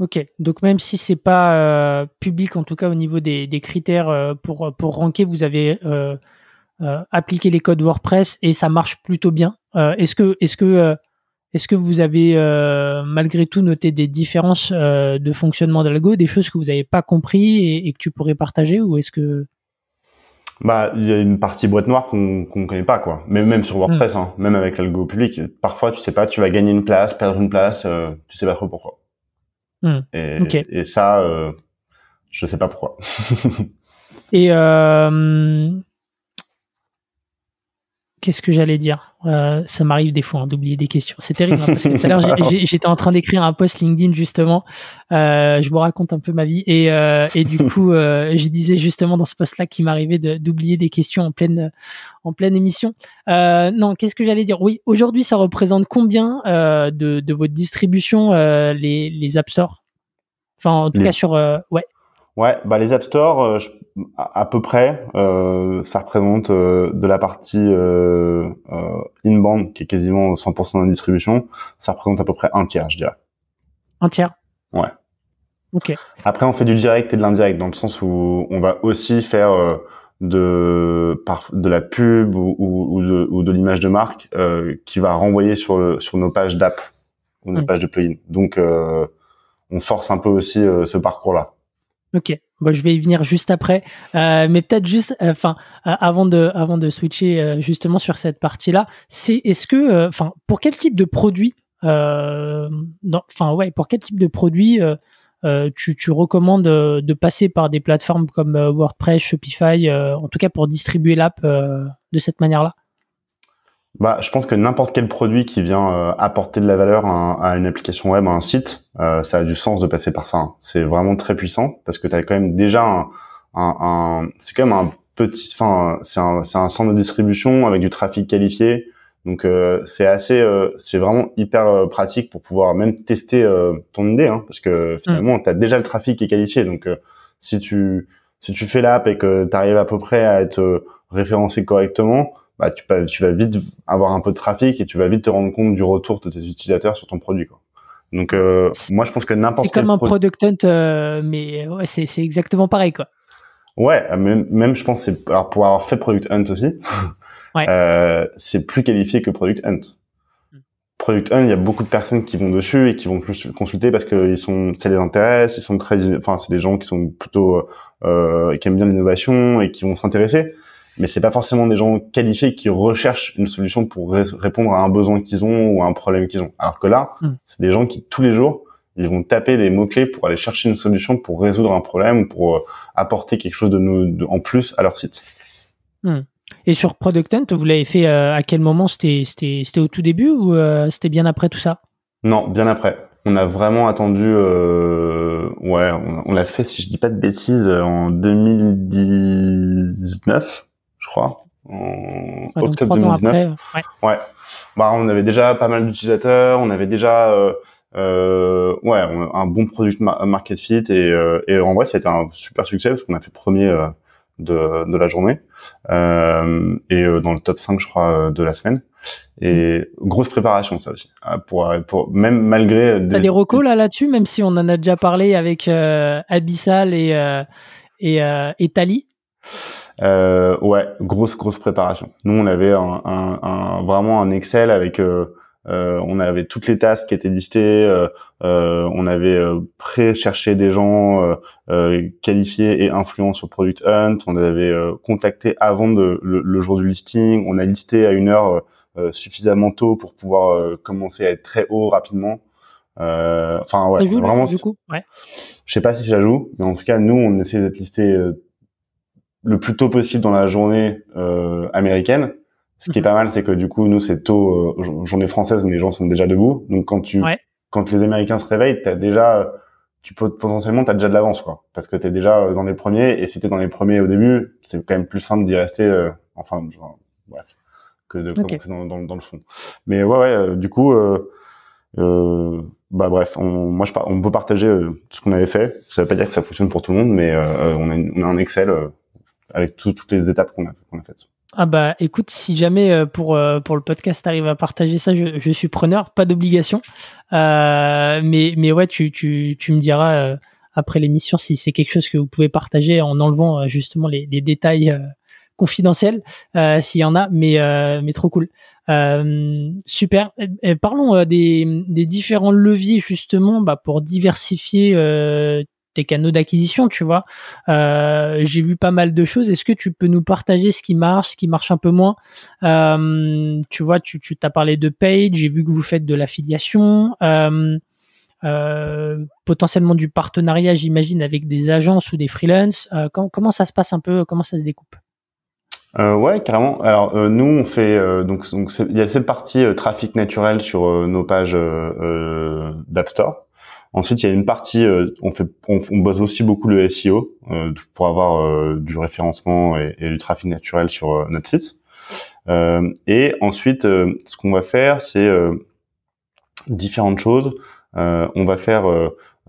Ok, donc même si c'est pas public, en tout cas au niveau des, des critères pour pour ranker, vous avez appliqué les codes WordPress et ça marche plutôt bien. est-ce que est-ce que est-ce que vous avez euh, malgré tout noté des différences euh, de fonctionnement d'algo, des choses que vous n'avez pas compris et, que tu pourrais partager ou est-ce que bah, il y a une partie boîte noire qu'on qu'on connaît pas quoi. Mais même sur WordPress, hmm. hein, même avec l'algo public, parfois tu sais pas, tu vas gagner une place, perdre une place, euh, tu sais pas trop pourquoi. Hmm. Et, et, ça, euh, je sais pas pourquoi. et euh, Qu'est-ce que j'allais dire? Euh, Ça m'arrive des fois hein, d'oublier des questions. C'est terrible hein, parce que tout à l'heure j'étais en train d'écrire un post LinkedIn justement. Euh, je vous raconte un peu ma vie et, euh, et du coup je disais justement dans ce post-là qu'il m'arrivait d'oublier des questions en pleine en pleine émission. non, qu'est-ce que j'allais dire? Oui, aujourd'hui ça représente combien de, de votre distribution les les App Store? Enfin en tout cas sur ouais Ouais, bah les App Store, euh, à, peu près, euh, ça représente euh, de la partie euh, inbound qui est quasiment 100% de la distribution, ça représente à peu près un tiers, je dirais. Un tiers? Ouais. Ok. Après, on fait du direct et de l'indirect dans le sens où on va aussi faire de par, de la pub ou, ou, de, ou de l'image de marque qui va renvoyer sur sur nos pages d'app ou nos mm. pages de plugin. Donc, on force un peu aussi ce parcours-là. Ok, bon, je vais y venir juste après, euh, mais peut-être juste, euh, enfin, euh, avant de, avant de switcher justement sur cette partie-là, c'est est-ce que, enfin, pour quel type de produit, enfin ouais, pour quel type de produit tu, tu recommandes de passer par des plateformes comme WordPress, Shopify, en tout cas pour distribuer l'app de cette manière-là? Bah, je pense que n'importe quel produit qui vient euh, apporter de la valeur à, une application web, à un site, euh, ça a du sens de passer par ça. Hein. C'est vraiment très puissant parce que tu as quand même déjà un, un, un c'est quand même un petit, enfin, c'est un, c'est un centre de distribution avec du trafic qualifié. Donc euh, c'est assez, euh, c'est vraiment hyper pratique pour pouvoir même tester ton idée, hein, parce que finalement, mm. tu as déjà le trafic qui est qualifié. Donc si tu si tu fais l'app et que tu arrives à peu près à être référencé correctement, bah, tu, tu vas vite avoir un peu de trafic et tu vas vite te rendre compte du retour de tes utilisateurs sur ton produit. Quoi. Donc, euh, moi, je pense que n'importe C'est comme un product hunt, euh, mais ouais, c'est, c'est exactement pareil, quoi. Ouais, même, même je pense, c'est alors pour avoir fait product hunt aussi, ouais. euh, c'est plus qualifié que product hunt. Hmm. Product Hunt, il y a beaucoup de personnes qui vont dessus et qui vont plus consulter parce que ils sont, ça les intéresse, ils sont très, enfin, c'est des gens qui sont plutôt, euh, qui aiment bien l'innovation et qui vont s'intéresser mais c'est pas forcément des gens qualifiés qui recherchent une solution pour répondre à un besoin qu'ils ont ou à un problème qu'ils ont. Alors que là, hmm. c'est des gens qui tous les jours, ils vont taper des mots clés pour aller chercher une solution pour résoudre un problème ou pour euh, apporter quelque chose de, nous, en plus à leur site. Hmm. Et sur Product Hunt, vous l'avez fait euh, à quel moment? C'était c'était au tout début ou euh, c'était bien après tout ça? Non, bien après. On a vraiment attendu, ouais, on, on l'a fait, si je dis pas de bêtises, en 2019 je crois, en octobre 2019. ouais. ouais. Bah, on avait déjà pas mal d'utilisateurs, on avait déjà euh, euh, ouais un bon produit market fit et, euh, et en vrai c'était un super succès parce qu'on a fait premier euh, de, de la journée euh, et dans le top 5 je crois de la semaine et grosse préparation ça aussi pour pour même malgré des... t'as des recos là là-dessus même si on en a déjà parlé avec Abyssal et et, et Tali? Euh, ouais, grosse grosse préparation. Nous, on avait un, un, un vraiment un Excel avec, euh, euh, on avait toutes les tasks qui étaient listées, euh, euh on avait euh, pré-cherché des gens qualifiés et influents sur Product Hunt, on avait contacté avant de, le, jour du listing, on a listé à une heure suffisamment tôt pour pouvoir commencer à être très haut rapidement. Enfin ouais, vraiment. Du coup, ouais. Je sais pas si ça joue, mais en tout cas, nous, on essaie d'être listé le plus tôt possible dans la journée euh, américaine. Ce qui est mhm. pas mal, c'est que du coup, nous, c'est tôt, euh, journée française, mais les gens sont déjà debout. Donc, quand tu, quand les Américains se réveillent, t'as déjà, tu peux potentiellement, t'as déjà de l'avance, quoi, parce que t'es déjà euh, dans les premiers. Et si t'es dans les premiers au début, c'est quand même plus simple d'y rester. Euh, enfin, genre, bref, que de commencer dans, dans, dans, le fond. Mais ouais, ouais, du coup. Euh, bah bref, on, moi je, on peut partager ce qu'on avait fait. Ça veut pas dire que ça fonctionne pour tout le monde, mais on a, on, a un Excel avec toutes les étapes qu'on a, faites. Ah bah écoute, si jamais euh, pour euh, pour le podcast arrive à partager ça, je, je suis preneur, pas d'obligation. Euh, mais mais ouais, tu tu tu me diras euh, après l'émission si c'est quelque chose que vous pouvez partager en enlevant justement les, les détails confidentiels s'il y en a. Mais mais trop cool. super. Parlons des des différents leviers justement bah, pour diversifier canaux d'acquisition, tu vois. Euh, j'ai vu pas mal de choses. Est-ce que tu peux nous partager ce qui marche, ce qui marche un peu moins? Euh, Tu vois, tu t'as parlé de paid, j'ai vu que vous faites de l'affiliation. Euh, potentiellement du partenariat, j'imagine, avec des agences ou des freelances. comment, ça se passe un peu Comment ça se découpe? Ouais, carrément. Alors nous, on fait donc il y a cette partie trafic naturel sur nos pages d'App Store. Ensuite, il y a une partie, euh, on fait, on, bosse aussi beaucoup le SEO euh, pour avoir euh, du référencement et, du trafic naturel sur notre site. et ensuite, ce qu'on va faire, c'est différentes choses. on va faire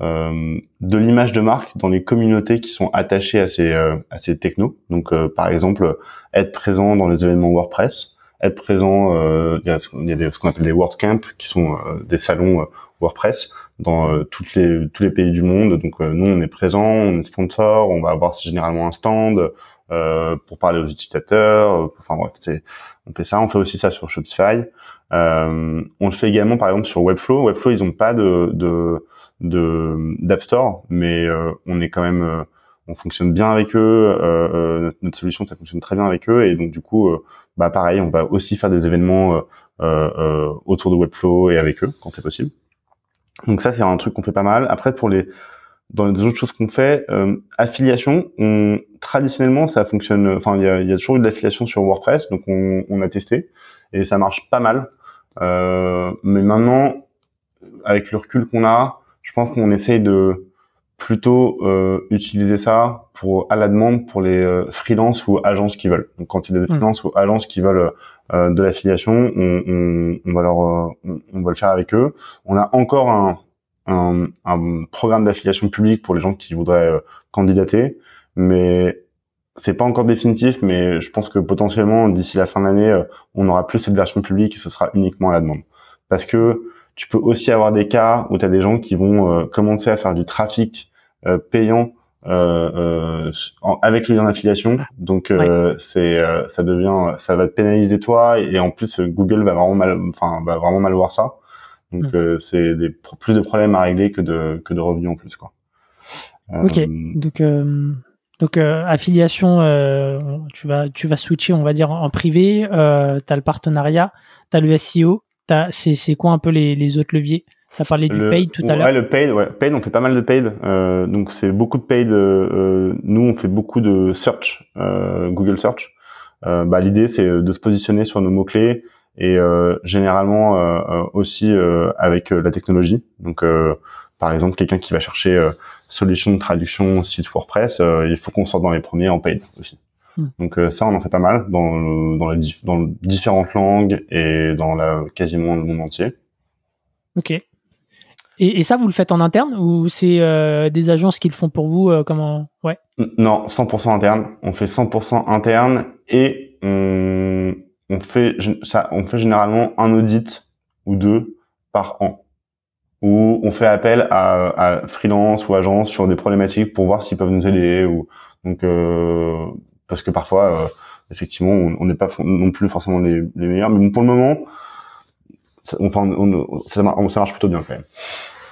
de l'image de marque dans les communautés qui sont attachées à ces à ces technos. Donc, par exemple, être présent dans les événements WordPress, être présent. il y a, il y a ce qu'on appelle des WordCamp, qui sont des salons WordPress dans euh, toutes les tous les pays du monde. Donc euh, nous on est présent, on est sponsor, on va avoir généralement un stand euh, pour parler aux utilisateurs. Enfin bref, c'est on fait ça. On fait aussi ça sur Shopify. on le fait également par exemple sur Webflow. Webflow ils ont pas de de de d'App Store, mais on est quand même on fonctionne bien avec eux, notre, notre, solution ça fonctionne très bien avec eux et donc du coup bah pareil on va aussi faire des événements autour de Webflow et avec eux quand c'est possible. Donc ça, c'est un truc qu'on fait pas mal. Après, pour les dans les autres choses qu'on fait, euh, affiliation, on, traditionnellement, ça fonctionne. Enfin, il y a, y a, toujours eu de l'affiliation sur WordPress, donc on, on, a testé et ça marche pas mal. Euh, mais maintenant, avec le recul qu'on a, je pense qu'on essaye de plutôt euh, utiliser ça pour à la demande pour les euh, freelances ou agences qui veulent. Donc quand il y a des mmh. freelances ou agences qui veulent euh, de l'affiliation, on, on, on, va leur, euh, on, va le faire avec eux. On a encore un, un, un programme d'affiliation publique pour les gens qui voudraient euh, candidater, mais c'est pas encore définitif, mais je pense que potentiellement d'ici la fin de l'année, on aura plus cette version publique et ce sera uniquement à la demande. Parce que tu peux aussi avoir des cas où tu as des gens qui vont commencer à faire du trafic payant euh, euh avec le lien d'affiliation. Donc euh, c'est euh, ça devient ça va te pénaliser toi et en plus Google va vraiment mal enfin va vraiment mal voir ça. Donc hmm. c'est des plus de problèmes à régler que de que de revenus en plus quoi. ok donc donc affiliation tu vas tu vas switcher on va dire en privé. Euh, t'as le partenariat, t'as le SEO. c'est c'est quoi un peu les les autres leviers? Tu as parlé du paid tout à l'heure. Ouais, le paid, ouais. Paid, on fait pas mal de paid. Euh, donc c'est beaucoup de paid. Euh, nous, on fait beaucoup de search, euh, Google Search. Euh, bah, l'idée, c'est de se positionner sur nos mots clés et euh, généralement euh, aussi avec la technologie. Donc, par exemple, quelqu'un qui va chercher solution de traduction site WordPress, il faut qu'on sorte dans les premiers en paid aussi. Hmm. Donc ça, on en fait pas mal dans, dans, les, dans différentes langues et dans la quasiment le monde entier. Ok. Et, ça, vous le faites en interne ou c'est euh, des agences qui le font pour vous euh, Comment Ouais? Non, 100% interne. On fait 100% interne et on, on fait ça. On fait généralement un audit ou deux par an où on fait appel à, à freelance ou agence sur des problématiques pour voir s'ils peuvent nous aider ou donc euh, parce que parfois euh, effectivement on n'est pas non plus forcément les, les meilleurs mais pour le moment ça, on, ça, marche plutôt bien quand même.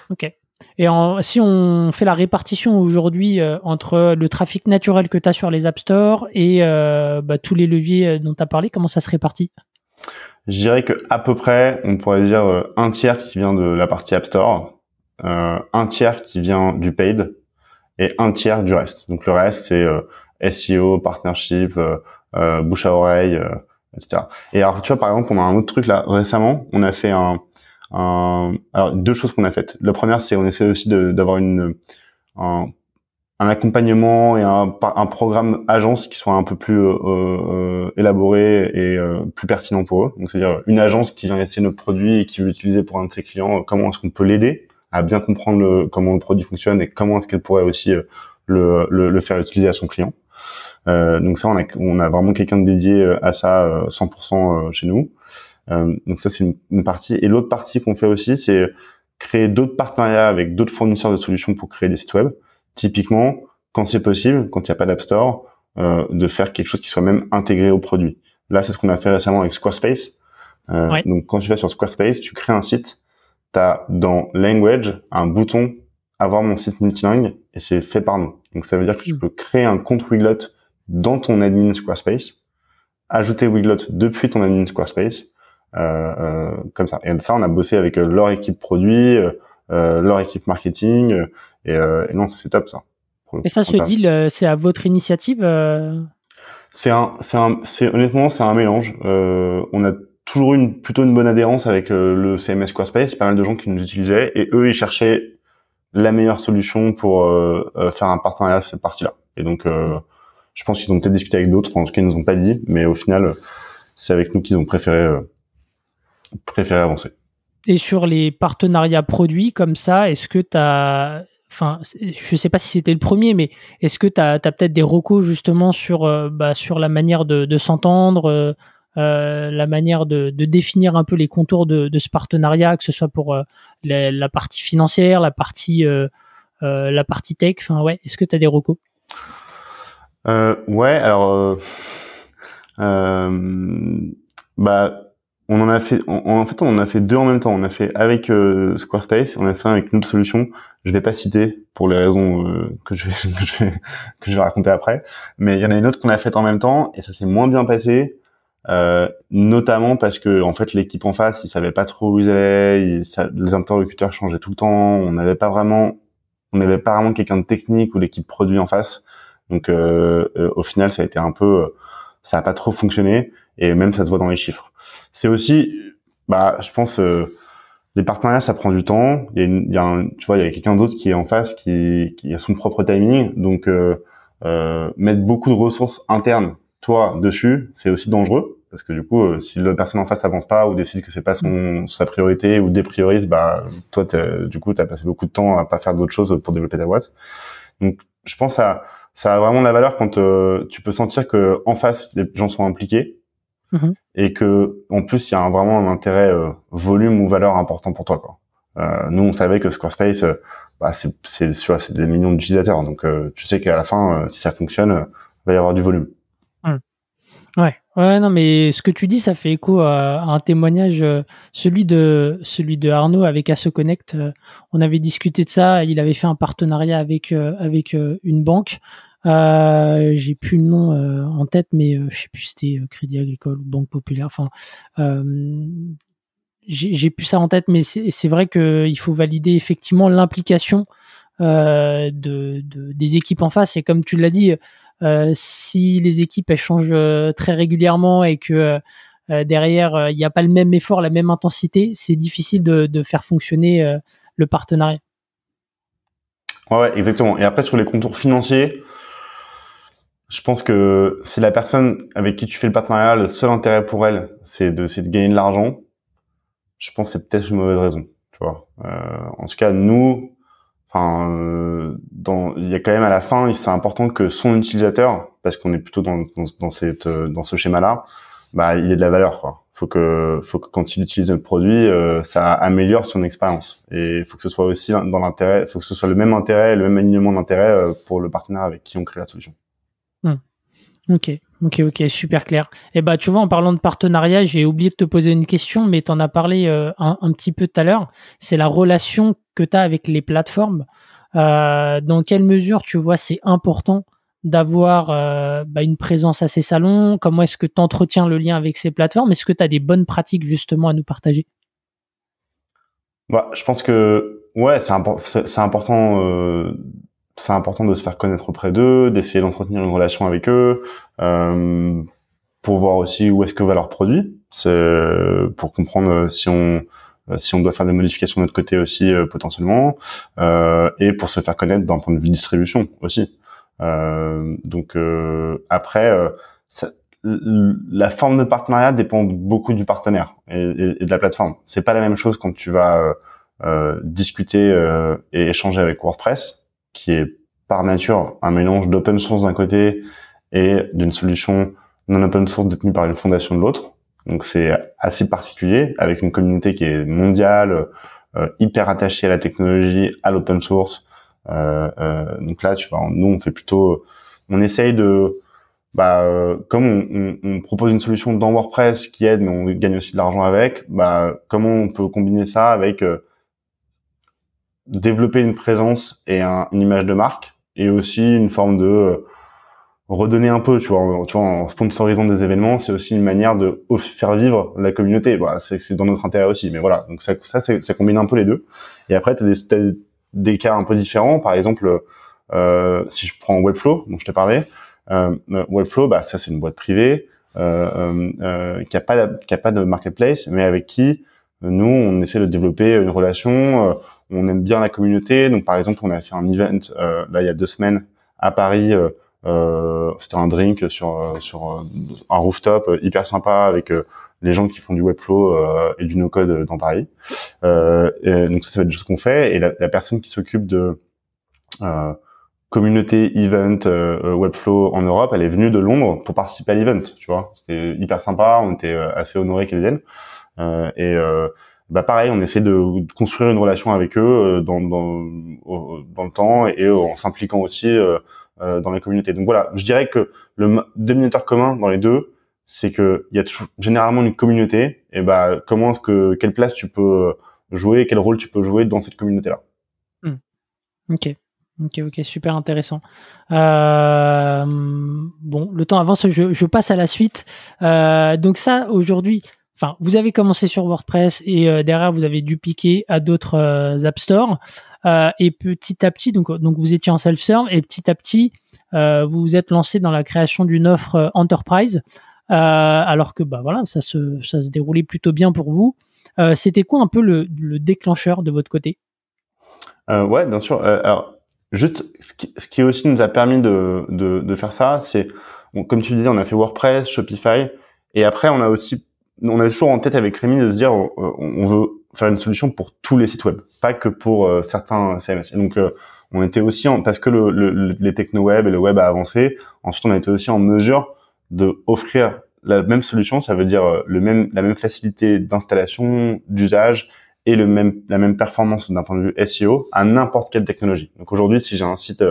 Ok. Et si on fait la répartition aujourd'hui euh, entre le trafic naturel que tu as sur les App Store et euh, bah, tous les leviers euh, dont tu as parlé, comment ça se répartit? Je dirais que à peu près, on pourrait dire un tiers qui vient de la partie App Store, un tiers qui vient du paid et un tiers du reste. Donc le reste, c'est SEO, partnership, bouche à oreille, etc. Et alors, tu vois, par exemple, on a un autre truc là récemment. On a fait un, un alors deux choses qu'on a faites. La première, c'est on essaie aussi d'avoir une un, un, accompagnement et un, un programme agence qui soit un peu plus euh, euh élaboré et euh, plus pertinent pour eux. Donc, c'est-à-dire une agence qui vient essayer notre produit et qui veut l'utiliser pour un de ses clients. Comment est-ce qu'on peut l'aider à bien comprendre le, comment le produit fonctionne et comment est-ce qu'elle pourrait aussi euh, le, le, le, faire utiliser à son client. donc ça, on a, on a vraiment quelqu'un de dédié à ça 100% chez nous. Donc ça, c'est une, une, partie. Et l'autre partie qu'on fait aussi, c'est créer d'autres partenariats avec d'autres fournisseurs de solutions pour créer des sites web. Typiquement, quand c'est possible, quand il n'y a pas d'App Store, euh, de faire quelque chose qui soit même intégré au produit. Là, c'est ce qu'on a fait récemment avec Squarespace. Euh, Donc, quand tu vas sur Squarespace, tu crées un site, tu as dans Language un bouton avoir mon site multilingue et c'est fait par nous. Donc, ça veut dire que tu mm. peux créer un compte Wiglot dans ton admin Squarespace, ajouter Wiglot depuis ton admin Squarespace, euh, euh, comme ça. Et ça, on a bossé avec euh, leur équipe produit, leur équipe marketing, et, et non, c'est top ça. Et ça, ce deal, c'est à votre initiative C'est un, c'est un, c'est honnêtement, c'est un mélange. Euh, on a toujours eu une, plutôt une bonne adhérence avec le CMS Squarespace. Pas mal de gens qui nous utilisaient et eux, ils cherchaient la meilleure solution pour euh, faire un partenariat sur cette partie-là. Et donc, euh, je pense qu'ils ont peut-être discuté avec d'autres. En tout cas, ils nous ont pas dit, mais au final, c'est avec nous qu'ils ont préféré préféré avancer. Et sur les partenariats produits comme ça, est-ce que tu as Enfin, je sais pas si c'était le premier, mais est-ce que tu as, peut-être des recos justement sur, euh, bah, sur la manière de, s'entendre, euh, euh, la manière de, définir un peu les contours de, ce partenariat, que ce soit pour la, partie financière, la partie, la partie tech Enfin, ouais, est-ce que tu as des recos? Ouais, alors, bah, on en a fait en, fait on en a fait deux en même temps. On a fait avec euh, Squarespace on a fait avec une autre solution. Je vais pas citer pour les raisons euh, que je vais que je vais que je vais raconter après. Mais il y en a une autre qu'on a faite en même temps et ça s'est moins bien passé euh, notamment parce que en fait l'équipe en face ils savaient pas trop où ils allaient. Les interlocuteurs changeaient tout le temps. On n'avait pas vraiment on n'avait pas vraiment quelqu'un de technique ou l'équipe produit en face. Donc au final ça a été un peu ça a pas trop fonctionné et même ça se voit dans les chiffres. C'est aussi, bah, je pense, euh, les partenariats, ça prend du temps. Il y a, une, il y a un, tu vois, il y a quelqu'un d'autre qui est en face, qui, qui a son propre timing. Donc, euh, euh, mettre beaucoup de ressources internes, toi, dessus, c'est aussi dangereux parce que du coup, euh, si la personne en face avance pas ou décide que c'est pas son sa priorité ou dépriorise, bah, toi, du coup, t'as passé beaucoup de temps à pas faire d'autres choses pour développer ta boîte. Donc, je pense à ça a vraiment la valeur quand euh, tu peux sentir que en face les gens sont impliqués Mhm. et que en plus il y a un, vraiment un intérêt euh, volume ou valeur important pour toi quoi. Euh, nous on savait que Squarespace euh, bah, c'est c'est c'est des millions d'utilisateurs donc tu sais qu'à la fin si ça fonctionne il va y avoir du volume. Mhm. Ouais. Ouais, non, mais ce que tu dis, ça fait écho à, un témoignage, celui de celui de Arnaud avec Asso Connect. on avait discuté de ça. Il avait fait un partenariat avec avec une banque euh, j'ai plus le nom euh, en tête, mais euh, je sais plus si c'était Crédit Agricole ou Banque Populaire. Enfin, j'ai plus ça en tête, mais c'est vrai qu'il faut valider effectivement l'implication de, de, des équipes en face. Et comme tu l'as dit, si les équipes elles changent très régulièrement et que derrière il n'y a pas le même effort, la même intensité, c'est difficile de, de, faire fonctionner le partenariat. Ouais, exactement. Et après sur les contours financiers, je pense que si la personne avec qui tu fais le partenariat, le seul intérêt pour elle, c'est de, de gagner de l'argent, je pense que c'est peut-être une mauvaise raison. Tu vois. Euh, en tout cas, nous, enfin, euh, il y a quand même à la fin, c'est important que son utilisateur, parce qu'on est plutôt dans, dans, dans, cette, dans ce schéma-là, bah, il ait de la valeur. Quoi. Faut que, faut que quand il utilise notre produit, euh, ça améliore son expérience. Et faut que ce soit aussi dans l'intérêt, faut que ce soit le même intérêt, le même alignement d'intérêt euh, pour le partenaire avec qui on crée la solution. Hmm. Ok, ok, ok, super clair. Et eh bah, tu vois, en parlant de partenariat, j'ai oublié de te poser une question, mais tu en as parlé euh, un, petit peu tout à l'heure. C'est la relation que tu as avec les plateformes. Euh, dans quelle mesure tu vois c'est important d'avoir euh, bah, une présence à ces salons? Comment est-ce que tu entretiens le lien avec ces plateformes? Est-ce que tu as des bonnes pratiques justement à nous partager? Bah, Je pense que ouais, c'est important c'est important de se faire connaître auprès d'eux, d'essayer d'entretenir une relation avec eux, euh, pour voir aussi où est-ce que va leur produit, c'est pour comprendre si on si on doit faire des modifications de notre côté aussi euh, potentiellement, euh, et pour se faire connaître d'un point de vue distribution aussi. Euh, donc euh, après, ça, la forme de partenariat dépend beaucoup du partenaire et, et, et de la plateforme. C'est pas la même chose quand tu vas discuter et échanger avec WordPress qui est par nature un mélange d'open source d'un côté et d'une solution non open source détenue par une fondation de l'autre. Donc c'est assez particulier avec une communauté qui est mondiale, euh, hyper attachée à la technologie, à l'open source. Euh, euh, donc là, tu vois, nous on fait plutôt, on essaye de, bah, euh, comme on, on, on, propose une solution dans WordPress qui aide, mais on gagne aussi de l'argent avec, bah, comment on peut combiner ça avec euh, développer une présence et un, une image de marque et aussi une forme de redonner un peu, tu vois, tu vois, en sponsorisant des événements, c'est aussi une manière de faire vivre la communauté. Voilà, c'est dans notre intérêt aussi, mais voilà, donc ça, ça, ça combine un peu les deux. Et après, tu as, as, des cas un peu différents. Par exemple, euh, si je prends Webflow, dont je t'ai parlé, euh, Webflow, bah ça c'est une boîte privée euh, euh, qui a pas qui a pas de marketplace, mais avec qui nous on essaie de développer une relation. Euh, on aime bien la communauté. Donc par exemple, on a fait un event euh, là il y a deux semaines à Paris. Euh, c'était un drink sur euh, sur euh, un rooftop hyper sympa avec les gens qui font du webflow et du no-code dans Paris. Et donc ça, ça va être ce qu'on fait. Et la, la personne qui s'occupe de communauté event webflow en Europe, elle est venue de Londres pour participer à l'event. Tu vois, c'était hyper sympa. On était assez honorés qu'elle vienne. et bah pareil, on essaie de construire une relation avec eux dans, dans, dans le temps et en s'impliquant aussi euh, dans les communautés. Donc voilà, je dirais que le dénominateur commun dans les deux, c'est que il y a généralement une communauté. Et bah comment est-ce que quelle place tu peux jouer, quel rôle tu peux jouer dans cette communauté-là? Hmm. Ok. Ok, ok, super intéressant. Euh, bon, le temps avance, je, je passe à la suite. Euh, donc ça, aujourd'hui, enfin, vous avez commencé sur WordPress et euh, derrière vous avez dupliqué à d'autres euh, App Store. Euh, et petit à petit, donc, donc vous étiez en self-serve et petit à petit, euh, vous vous êtes lancé dans la création d'une offre enterprise. alors que bah voilà, ça se, ça se déroulait plutôt bien pour vous. C'était quoi un peu le, le, déclencheur de votre côté? Ouais, bien sûr. alors juste, ce qui, ce qui, aussi nous a permis de, de, de faire ça, c'est, comme tu disais, on a fait WordPress, Shopify, et après on a aussi, on a toujours en tête avec Rémi de se dire, on, on veut faire une solution pour tous les sites web, pas que pour euh, certains CMS. Et donc, euh, on était aussi en, parce que le, le, les techno web et le web a avancé. Ensuite, on a été aussi en mesure de offrir la même solution, ça veut dire euh, le même, la même facilité d'installation, d'usage et le même, la même performance d'un point de vue SEO à n'importe quelle technologie. Donc aujourd'hui, si j'ai un site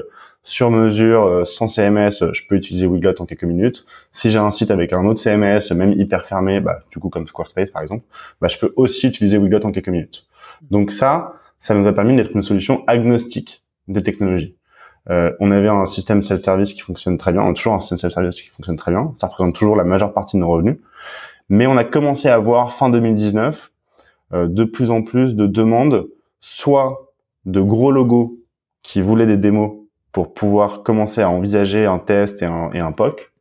sur mesure, euh, sans CMS, je peux utiliser Wiglot en quelques minutes. Si j'ai un site avec un autre CMS, même hyper fermé, bah, du coup comme Squarespace par exemple, bah, je peux aussi utiliser Wiglot en quelques minutes. Donc ça, ça nous a permis d'être une solution agnostique des technologies. Euh, on avait un système self-service qui fonctionne très bien, on a toujours un système self-service qui fonctionne très bien, ça représente toujours la majeure partie de nos revenus. Mais on a commencé à voir fin 2019 euh, de plus en plus de demandes, soit de gros logos qui voulaient des démos pour pouvoir commencer à envisager un test et un, et un POC,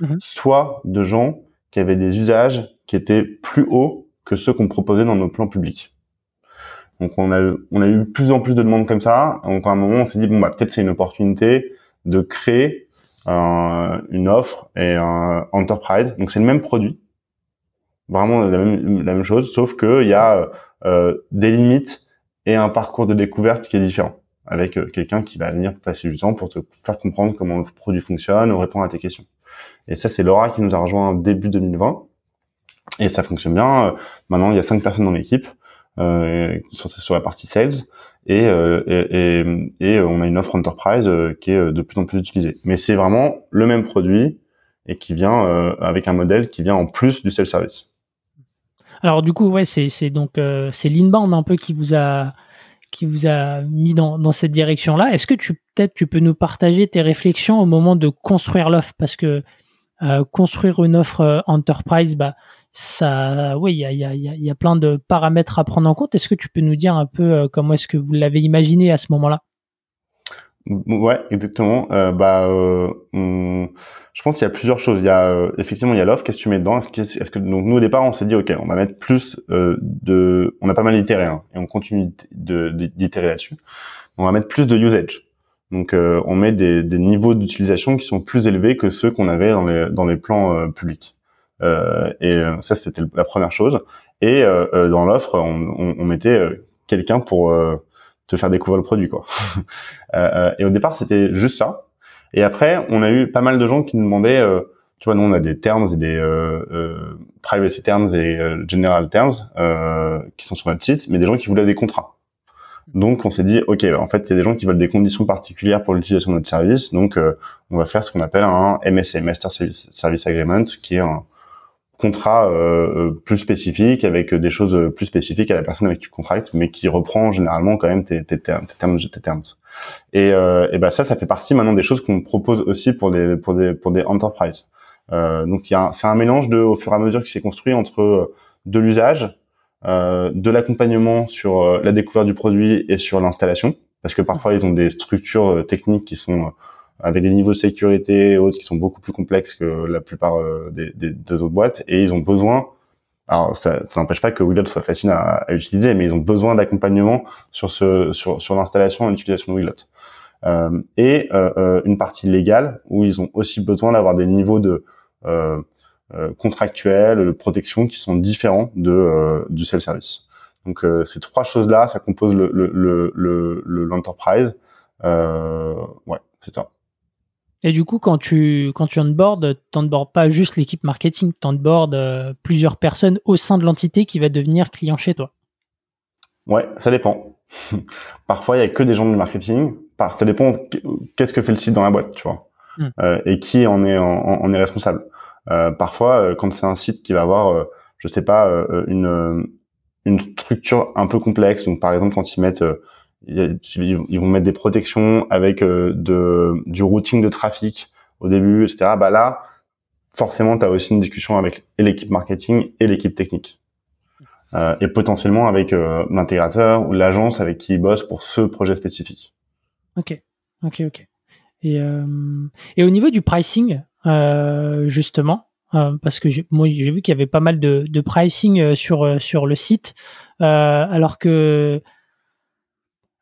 mhm. soit de gens qui avaient des usages qui étaient plus hauts que ceux qu'on proposait dans nos plans publics. Donc on a, on a eu plus en plus de demandes comme ça. Donc à un moment, on s'est dit bon bah peut-être c'est une opportunité de créer une offre et un enterprise. Donc c'est le même produit, vraiment la même, la même chose, sauf que il y a euh, des limites et un parcours de découverte qui est différent avec euh, quelqu'un qui va venir passer du temps pour te faire comprendre comment le produit fonctionne ou répondre à tes questions. Et ça, c'est Laura qui nous a rejoint début 2020. Et ça fonctionne bien. Euh, maintenant, il y a cinq personnes dans l'équipe euh, sur, la partie sales. Et, on a une offre enterprise qui est de plus en plus utilisée. Mais c'est vraiment le même produit et qui vient avec un modèle qui vient en plus du self-service. Alors du coup, ouais, c'est donc c'est l'inbound un peu qui vous a qui vous a mis dans, cette direction-là. Est-ce que tu peut-être tu peux nous partager tes réflexions au moment de construire l'offre? Parce que euh, construire une offre euh, enterprise, bah ça, oui, il y a, y, a, y a plein de paramètres à prendre en compte. Est-ce que tu peux nous dire un peu euh, comment est-ce que vous l'avez imaginé à ce moment-là? Ouais, exactement. Bah, je pense qu'il y a plusieurs choses. Il y a euh, effectivement il y a l'offre. Qu'est-ce que tu mets dedans? Est-ce que, est-ce que donc nous au départ on s'est dit ok on va mettre plus euh, de, on a pas mal itéré hein, et on continue d'itérer là-dessus. On va mettre plus de usage. Donc euh, on met des, des niveaux d'utilisation qui sont plus élevés que ceux qu'on avait dans les dans les plans publics. et ça c'était la première chose. Et dans l'offre on, on, on mettait quelqu'un pour te faire découvrir le produit quoi. et au départ c'était juste ça. Et après, on a eu pas mal de gens qui nous demandaient, tu vois, nous on a des terms et des privacy terms et general terms qui sont sur notre site, mais des gens qui voulaient des contrats. Donc on s'est dit, ok, en fait, il y a des gens qui veulent des conditions particulières pour l'utilisation de notre service, donc on va faire ce qu'on appelle un MSA, Master Service Agreement, qui est un contrat euh, plus spécifique avec des choses plus spécifiques à la personne avec qui tu contractes, mais qui reprend généralement quand même tes, tes, termes, tes tes termes. Et, euh, et ben ça, ça fait partie maintenant des choses qu'on propose aussi pour des pour des pour des enterprises. Euh, donc c'est un mélange de au fur et à mesure qui s'est construit entre euh, de l'usage, euh, de l'accompagnement sur euh, la découverte du produit et sur l'installation, parce que parfois ils ont des structures techniques qui sont avec des niveaux de sécurité et autres qui sont beaucoup plus complexes que la plupart euh, des, des autres boîtes et ils ont besoin alors ça, ça n'empêche pas que Wiglot soit facile à, à, utiliser, mais ils ont besoin d'accompagnement sur sur, sur l'installation et l'utilisation de Wiglot. Euh, et euh, euh, une partie légale où ils ont aussi besoin d'avoir des niveaux de euh, euh contractuels, de protection qui sont différents de du self-service. Donc ces trois choses-là, ça compose le le le l'enterprise. ouais, c'est ça. Et du coup, quand tu, quand tu onboard, tu pas juste l'équipe marketing, tu onboard euh, plusieurs personnes au sein de l'entité qui va devenir client chez toi. Ouais, ça dépend. Parfois, il y a que des gens du marketing. Par, ça dépend qu'est-ce que fait le site dans la boîte, tu vois, hmm. euh, et qui en est, en, est responsable. Euh, parfois, quand c'est un site qui va avoir, je sais pas, une, une structure un peu complexe, donc par exemple quand ils mettent ils vont mettre des protections avec euh, du routing de trafic au début, etc. Bah là, forcément, tu as aussi une discussion avec l'équipe marketing et l'équipe technique. Euh, et potentiellement avec euh, l'intégrateur ou l'agence avec qui ils bossent pour ce projet spécifique. Ok, ok, ok. Et, au niveau du pricing, justement, parce que moi j'ai vu qu'il y avait pas mal de, de pricing sur sur le site, alors que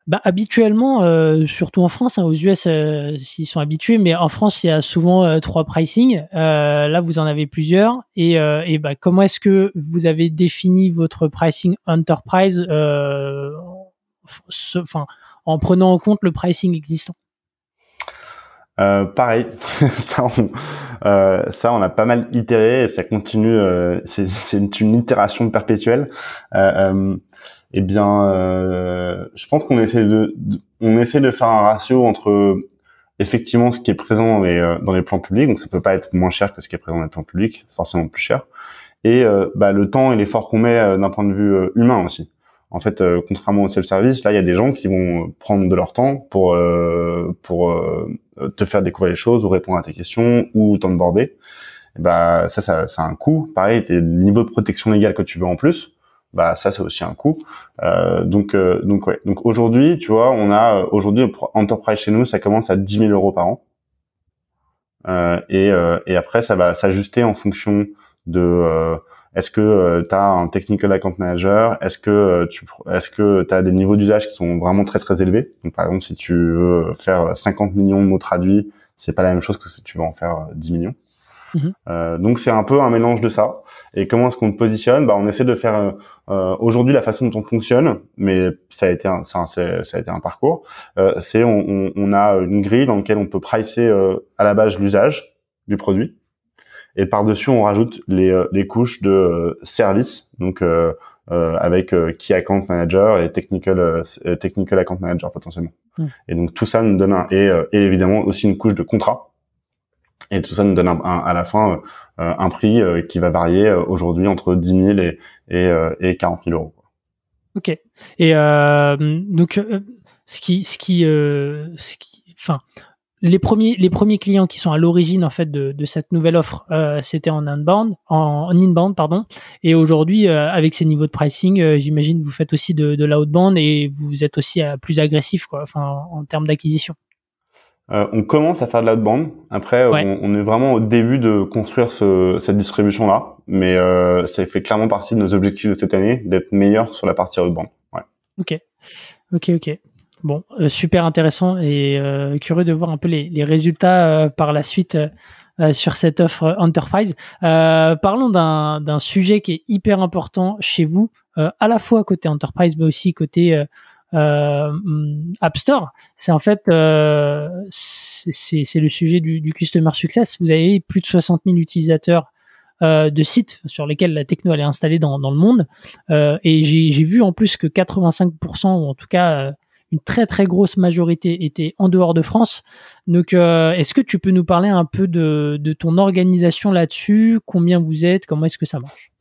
bah, habituellement, euh, surtout en France, hein, aux US, euh, s'ils sont habitués, mais en France, il y a souvent euh, trois pricing. là, vous en avez plusieurs. Et, et bah, comment est-ce que vous avez défini votre pricing enterprise, en prenant en compte le pricing existant? Pareil, ça, on, ça, on a pas mal itéré et ça continue. c'est une, itération perpétuelle eh bien, euh, je pense qu'on essaie de, on essaie de faire un ratio entre effectivement ce qui est présent dans les, euh, dans les plans publics, donc ça peut pas être moins cher que ce qui est présent dans les plans publics, forcément plus cher, et euh, bah, le temps et l'effort qu'on met d'un point de vue humain aussi. En fait, contrairement au self-service, là, il y a des gens qui vont prendre de leur temps pour pour te faire découvrir les choses ou répondre à tes questions ou t'onboarder. Bah ça, ça, ça a un coût. Pareil, le niveau de protection légale que tu veux en plus bah ça c'est aussi un coût. Euh, donc euh, donc ouais. Donc aujourd'hui, tu vois, on a euh, aujourd'hui enterprise chez nous, ça commence à 10 000 euros par an. Euh, et, euh, et après, ça va s'ajuster en fonction de est-ce que tu as un technical account manager, est-ce que tu est-ce que tu as des niveaux d'usage qui sont vraiment très très élevés? Donc par exemple, si tu veux faire 50 millions de mots traduits, c'est pas la même chose que si tu veux en faire 10 millions. Mhm. Euh, donc c'est un peu un mélange de ça. Et comment est-ce qu'on positionne? Bah, On essaie de faire euh, euh, aujourd'hui la façon dont on fonctionne, mais ça a été un, ça, ça a été un parcours. Euh, c'est on, on, a une grille dans laquelle on peut pricer euh, à la base l'usage du produit, et par dessus on rajoute les, les couches de service, donc avec key account manager et technical technical account manager potentiellement. Mhm. Et donc tout ça nous donne un, et, et évidemment aussi une couche de contrat et tout ça nous donne à la fin euh, un prix euh, qui va varier euh, aujourd'hui entre 10 000 et, et, et 40 000 euros. Ok. Et donc, ce qui, ce qui, ce qui, enfin, les premiers, les premiers clients qui sont à l'origine en fait de, de cette nouvelle offre, c'était en inbound, en, inbound pardon. Et aujourd'hui, avec ces niveaux de pricing, j'imagine vous faites aussi de, de l'outbound et vous êtes aussi plus agressif quoi, enfin en termes d'acquisition. Euh, on commence à faire de l'outbound. Après, on, est vraiment au début de construire cette distribution-là, mais euh, ça fait clairement partie de nos objectifs de cette année, d'être meilleur sur la partie outbound. Ouais. Ok, ok, ok. Bon, euh, super intéressant et curieux de voir un peu les, résultats par la suite sur cette offre Enterprise. parlons d'un sujet qui est hyper important chez vous, à la fois côté Enterprise, mais aussi côté euh, App Store, c'est en fait euh, c'est le sujet du, du, customer success. Vous avez plus de 60 000 utilisateurs euh, de sites sur lesquels la techno elle est installée dans, dans le monde, euh, et j'ai vu en plus que 85% ou en tout cas une très très grosse majorité était en dehors de France. Donc, est-ce que tu peux nous parler un peu de, ton organisation là-dessus? Combien vous êtes? Comment est-ce que ça marche?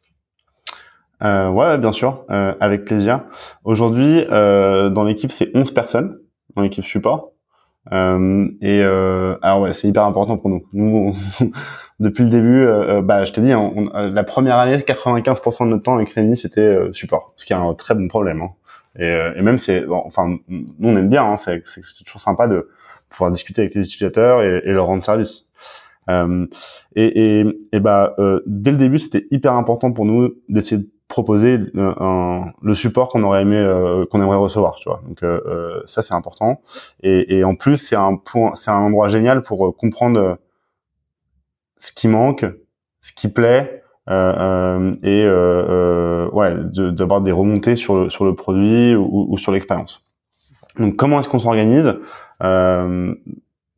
Euh, ouais, bien sûr, euh, avec plaisir. Aujourd'hui, euh, dans l'équipe, c'est 11 personnes, dans l'équipe support. Euh, et euh, alors ouais, c'est hyper important pour nous. Depuis le début, euh, bah, je t'ai dit, hein, la première année, 95% de notre temps avec Rémi, c'était support, ce qui est un très bon problème. Hein. Et, et, même, c'est, enfin, nous on aime bien. Hein, c'est toujours sympa de pouvoir discuter avec les utilisateurs et, et leur rendre service. Euh, et, et, et bah, euh, dès le début, c'était hyper important pour nous d'essayer de proposer un, le support qu'on aurait aimé euh, qu'on aimerait recevoir tu vois donc euh, euh, ça c'est important et, et, en plus c'est un point c'est un endroit génial pour comprendre ce qui manque ce qui plaît et ouais d'avoir des remontées sur le sur le produit ou, ou sur l'expérience donc comment est-ce qu'on s'organise?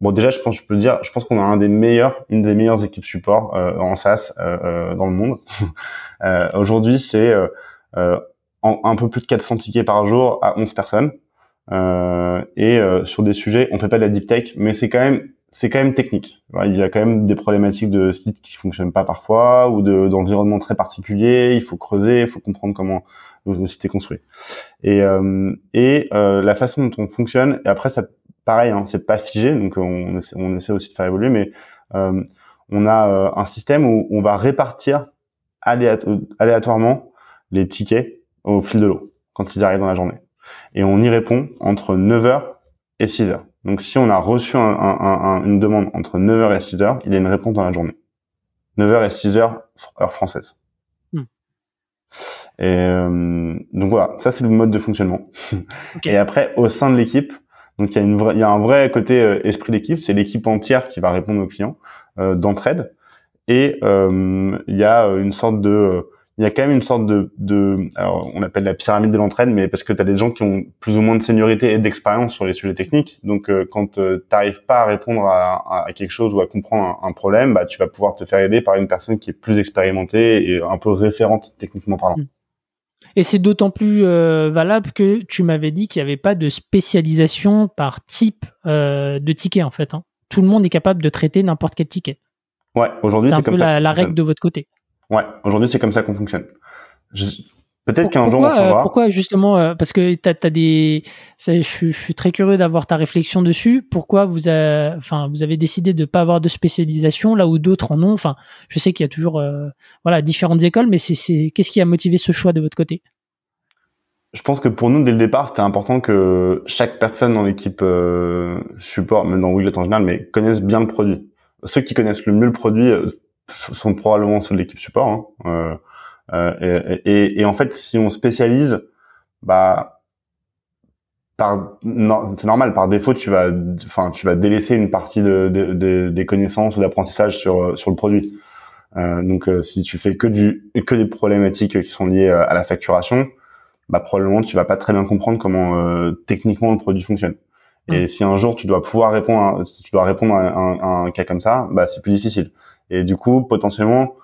Bon, déjà, je pense, je peux dire, je pense qu'on a un des meilleurs, une des meilleures équipes support en SaaS dans le monde. Euh, aujourd'hui, c'est euh, euh, un peu plus de 400 tickets par jour à 11 personnes. et sur des sujets, on fait pas de la deep tech, mais c'est quand même c'est quand même technique. Il y a quand même des problématiques de sites qui fonctionnent pas parfois ou d'environnement très particulier. Il faut creuser, il faut comprendre comment le site est construit. Et, euh, et euh, la façon dont on fonctionne. Et après, ça, pareil, hein, c'est pas figé, donc on essaie, aussi de faire évoluer, mais euh, on a un système où on va répartir aléatoirement les tickets au fil de l'eau quand ils arrivent dans la journée. Et on y répond entre 9h et 6h. Donc si on a reçu un, un, une demande entre 9h et 6h, il y a une réponse dans la journée. 9h et 6h, heure française. Hmm. Et euh, donc voilà, ça c'est le mode de fonctionnement. Et après, au sein de l'équipe, donc il y a une vraie, il y a un vrai côté euh, esprit d'équipe, c'est l'équipe entière qui va répondre aux clients euh, d'entraide. Et euh, il y a une sorte de il y a quand même une sorte de, de alors on appelle la pyramide de l'entraide, mais parce que tu as des gens qui ont plus ou moins de seniorité et d'expérience sur les sujets techniques. Donc euh, quand euh, tu n'arrives pas à répondre à, à, quelque chose ou à comprendre un, problème, bah, tu vas pouvoir te faire aider par une personne qui est plus expérimentée et un peu référente techniquement parlant. Hmm. Et c'est d'autant plus valable que tu m'avais dit qu'il n'y avait pas de spécialisation par type de ticket en fait. Hein. Tout le monde est capable de traiter n'importe quel ticket. Ouais, aujourd'hui c'est comme ça. C'est un peu la, règle de votre côté. Ouais, aujourd'hui c'est comme ça qu'on fonctionne. Peut-être qu'un jour on changera. Euh, pourquoi justement euh, Parce que t'as as des. Je, je, suis très curieux d'avoir ta réflexion dessus. Pourquoi vous, a... enfin, vous avez décidé de pas avoir de spécialisation là où d'autres en ont? Enfin, je sais qu'il y a toujours euh, voilà différentes écoles, mais c'est qu'est-ce qui a motivé ce choix de votre côté? Je pense que pour nous, dès le départ, c'était important que chaque personne dans l'équipe support, même dans Wiglet en général, mais connaisse bien le produit ceux qui connaissent le mieux le produit euh, sont probablement ceux de l'équipe support. Hein. Euh, euh, et, et, en fait, si on spécialise, bah, par, c'est normal. Par défaut, tu vas, enfin, tu vas délaisser une partie de, de, des connaissances ou d'apprentissage sur sur le produit. Euh, donc, si tu fais que du que des problématiques qui sont liées à la facturation, bah probablement tu vas pas très bien comprendre comment techniquement le produit fonctionne. Et si un jour tu dois pouvoir répondre, à, tu dois répondre à un, cas comme ça, bah c'est plus difficile. Et du coup, potentiellement,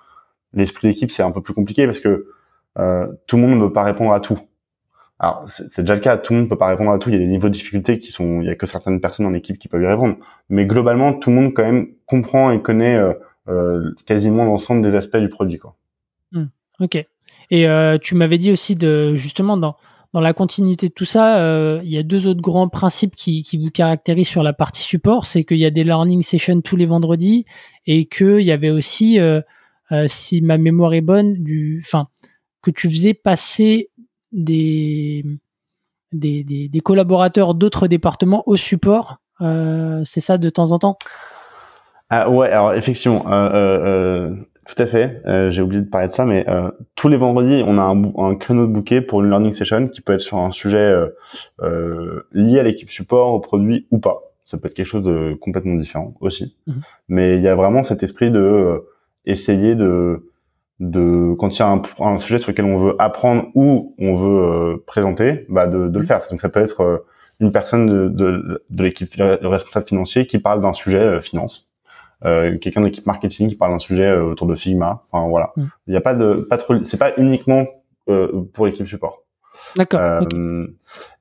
l'esprit d'équipe c'est un peu plus compliqué parce que euh, tout le monde ne peut pas répondre à tout. Alors c'est déjà le cas, tout le monde ne peut pas répondre à tout. Il y a des niveaux de difficulté qui sont, il y a que certaines personnes dans l'équipe qui peuvent y répondre. Mais globalement, tout le monde quand même comprend et connaît euh, euh, quasiment l'ensemble des aspects du produit. Quoi. Mmh. ok. Et euh, tu m'avais dit aussi de justement dans dans la continuité de tout ça, euh, il y a deux autres grands principes qui, vous caractérisent sur la partie support, c'est qu'il y a des learning sessions tous les vendredis et qu'il y avait aussi, euh, euh, si ma mémoire est bonne, du, enfin, que tu faisais passer des, des collaborateurs d'autres départements au support. c'est ça de temps en temps? Ah ouais, alors effectivement, tout à fait. Euh, J'ai oublié de parler de ça, mais euh, tous les vendredis, on a un, un, créneau de bouquet pour une learning session qui peut être sur un sujet euh, euh lié à l'équipe support, au produit ou pas. Ça peut être quelque chose de complètement différent aussi. Mhm. Mais il y a vraiment cet esprit de euh, essayer de de quand il y a un, un, sujet sur lequel on veut apprendre ou on veut euh, présenter, bah de, de le mmh. faire. Donc ça peut être une personne de, de, de l'équipe, le responsable financier qui parle d'un sujet finance, euh, quelqu'un de l'équipe marketing qui parle d'un sujet autour de Figma. Enfin voilà, mmh. il n'y a pas de pas trop, c'est pas uniquement pour l'équipe support. D'accord.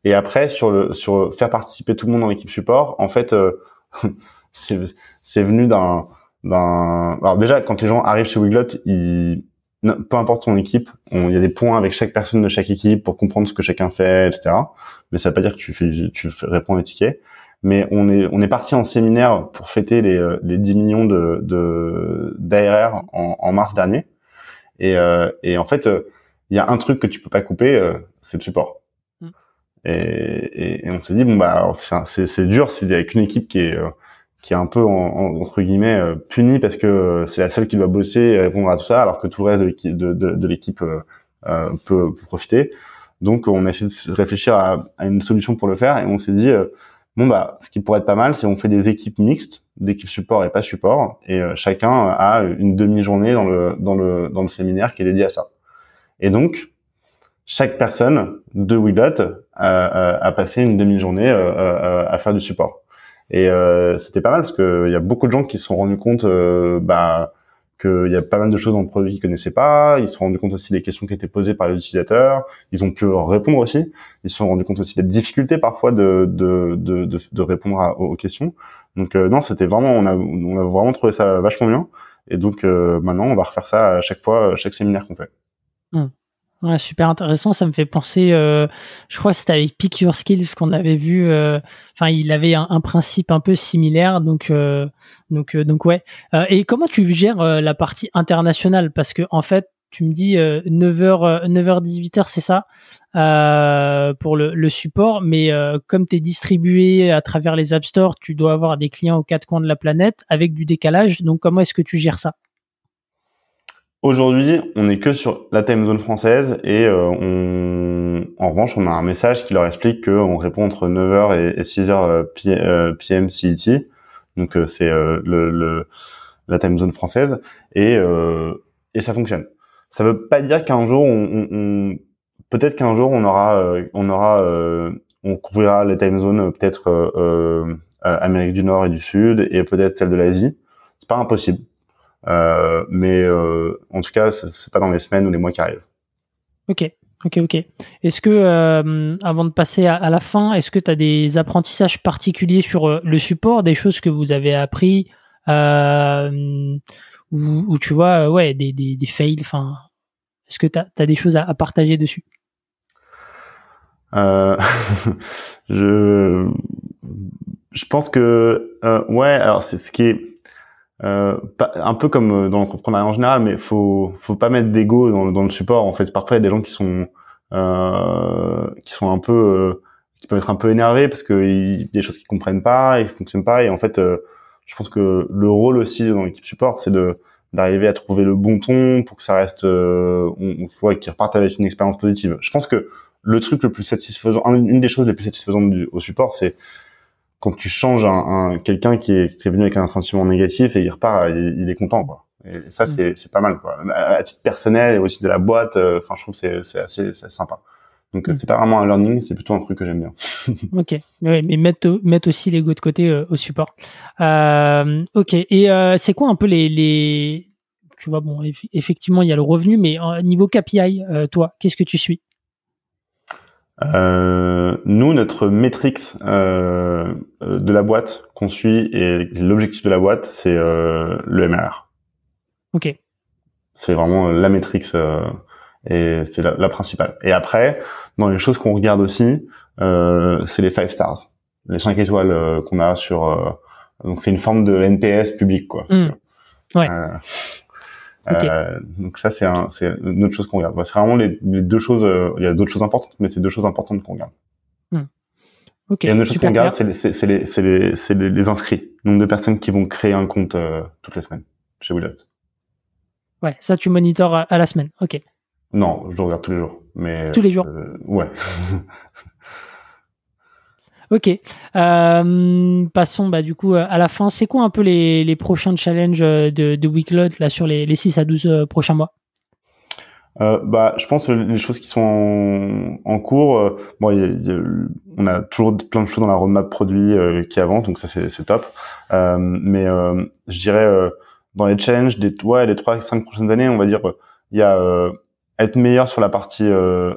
Et après sur le sur faire participer tout le monde dans l'équipe support, en fait, c'est c'est venu d'un alors déjà quand les gens arrivent chez Wiglot, ils peu importe ton équipe, il y a des points avec chaque personne de chaque équipe pour comprendre ce que chacun fait, etc. Mais ça veut pas dire que tu fais, tu réponds aux tickets. Mais on est, on est parti en séminaire pour fêter les, euh, les 10 millions de, de d'ARR en, en, mars dernier. Et, euh, et en fait, euh, il y a un truc que tu peux pas couper, euh, c'est le support. Mm. Et, et, et, on s'est dit bon bah c'est, c'est dur, c'est avec une équipe qui est qui est un peu en, entre guillemets euh, puni parce que euh, c'est la seule qui doit bosser et répondre à tout ça, alors que tout le reste de l'équipe, de, de, de l'équipe euh, peut, peut, profiter. Donc on a essayé de réfléchir à, à, une solution pour le faire et on s'est dit bon bah ce qui pourrait être pas mal, c'est on fait des équipes mixtes, d'équipes support et pas support, et chacun a une demi-journée dans le dans le dans le séminaire qui est dédié à ça. Et donc chaque personne de Wiglot a, a, passé une demi-journée à faire du support. Et euh, c'était pas mal parce que il y a beaucoup de gens qui se sont rendus compte euh, bah, qu'il y a pas mal de choses dans le produit qu'ils connaissaient pas. Ils se sont rendus compte aussi des questions qui étaient posées par les utilisateurs. Ils ont pu répondre aussi. Ils se sont rendus compte aussi des difficultés parfois de, de, de, de, de répondre aux questions. Donc euh, non, c'était vraiment, on a, vraiment trouvé ça vachement bien. Et donc euh, maintenant, on va refaire ça à chaque fois, chaque séminaire qu'on fait. Mmh super intéressant. Ça me fait penser, euh, je crois que c'était avec Pick Skills qu'on avait vu. Euh, enfin, il avait un, principe un peu similaire. Donc, euh, donc, donc ouais. et comment tu gères la partie internationale? Parce que en fait, tu me dis 9h, 9h, 18h, c'est ça pour le, le, support. Mais comme tu es distribué à travers les App Store, tu dois avoir des clients aux quatre coins de la planète avec du décalage. Donc, comment est-ce que tu gères ça? Aujourd'hui, on n'est que sur la time zone française et euh, on, en revanche, on a un message qui leur explique qu'on répond entre 9h et, 6h PM CET. Donc euh, c'est euh, le, la time zone française et, et ça fonctionne. Ça veut pas dire qu'un jour, on, on peut-être qu'un jour on aura, on aura, on couvrira les time zones peut-être Amérique du Nord et du Sud et peut-être celle de l'Asie. C'est pas impossible. Euh, mais euh, en tout cas, c'est pas dans les semaines ou les mois qui arrivent. Ok, ok, ok. Est-ce que, euh, avant de passer à, la fin, est-ce que tu as des apprentissages particuliers sur le support, des choses que vous avez appris ou, tu vois, ouais, des, des, des fails, enfin, est-ce que tu as, as, des choses à, partager dessus? Euh, je, je pense que, euh, ouais, alors c'est ce qui est, euh, un peu comme euh, dans l'entrepreneuriat en général, mais faut faut pas mettre d'ego dans, dans, le support. En fait, parfois il y a des gens qui sont euh, qui sont un peu euh, qui peuvent être un peu énervés parce que il y a des choses qu'ils comprennent pas, ils fonctionnent pas. Et en fait, euh, je pense que le rôle aussi dans l'équipe support, c'est de d'arriver à trouver le bon ton pour que ça reste, on, on qu'ils repartent avec une expérience positive. Je pense que le truc le plus satisfaisant, une des choses les plus satisfaisantes du, au support, c'est quand tu changes un, quelqu'un qui est, qui est, venu avec un sentiment négatif et il repart, il, est content quoi. Et ça mm. c'est c'est pas mal quoi. À titre personnel et aussi de la boîte, euh, enfin je trouve c'est c'est assez, sympa. Donc mm. c'est pas vraiment un learning, c'est plutôt un truc que j'aime bien. ok, mais mettre mettre aussi l'ego de côté euh, au support. Euh, ok, et euh, c'est quoi un peu les les tu vois bon effectivement il y a le revenu, mais niveau KPI, toi qu'est-ce que tu suis? Euh, nous, notre métrique euh, de la boîte qu'on suit et l'objectif de la boîte, c'est euh, le MRR. Ok. C'est vraiment la métrique euh, et c'est la, la, principale. Et après, dans les choses qu'on regarde aussi, euh, c'est les five stars, les cinq étoiles euh, qu'on a sur. donc c'est une forme de NPS public, quoi. Mmh. Ouais. Euh, donc ça, c'est un, c'est une autre chose qu'on regarde. c'est vraiment les, les, deux choses. Euh, il y a d'autres choses importantes, mais c'est deux choses importantes qu'on regarde. Hmm. Ok. Et une autre chose qu'on regarde, c'est les, les, les, inscrits, nombre de personnes qui vont créer un compte euh, toutes les semaines chez Willot. Ouais, ça tu monitores à, à, la semaine. Ok. Non, je le regarde tous les jours. Mais tous les jours. Ouais. Ok. Euh, passons bah, du coup euh, à la fin. C'est quoi un peu les, les prochains challenges euh, de, de Weeklot là sur les, les 6 à 12 prochains mois? Euh, bah, je pense que les choses qui sont en, cours, euh, bon, y a, y a, on a toujours plein de choses dans la roadmap produit euh, qui avancent, donc ça c'est top. Euh, mais je dirais dans les changes des ouais, les trois cinq prochaines années, on va dire, il y a être meilleur sur la partie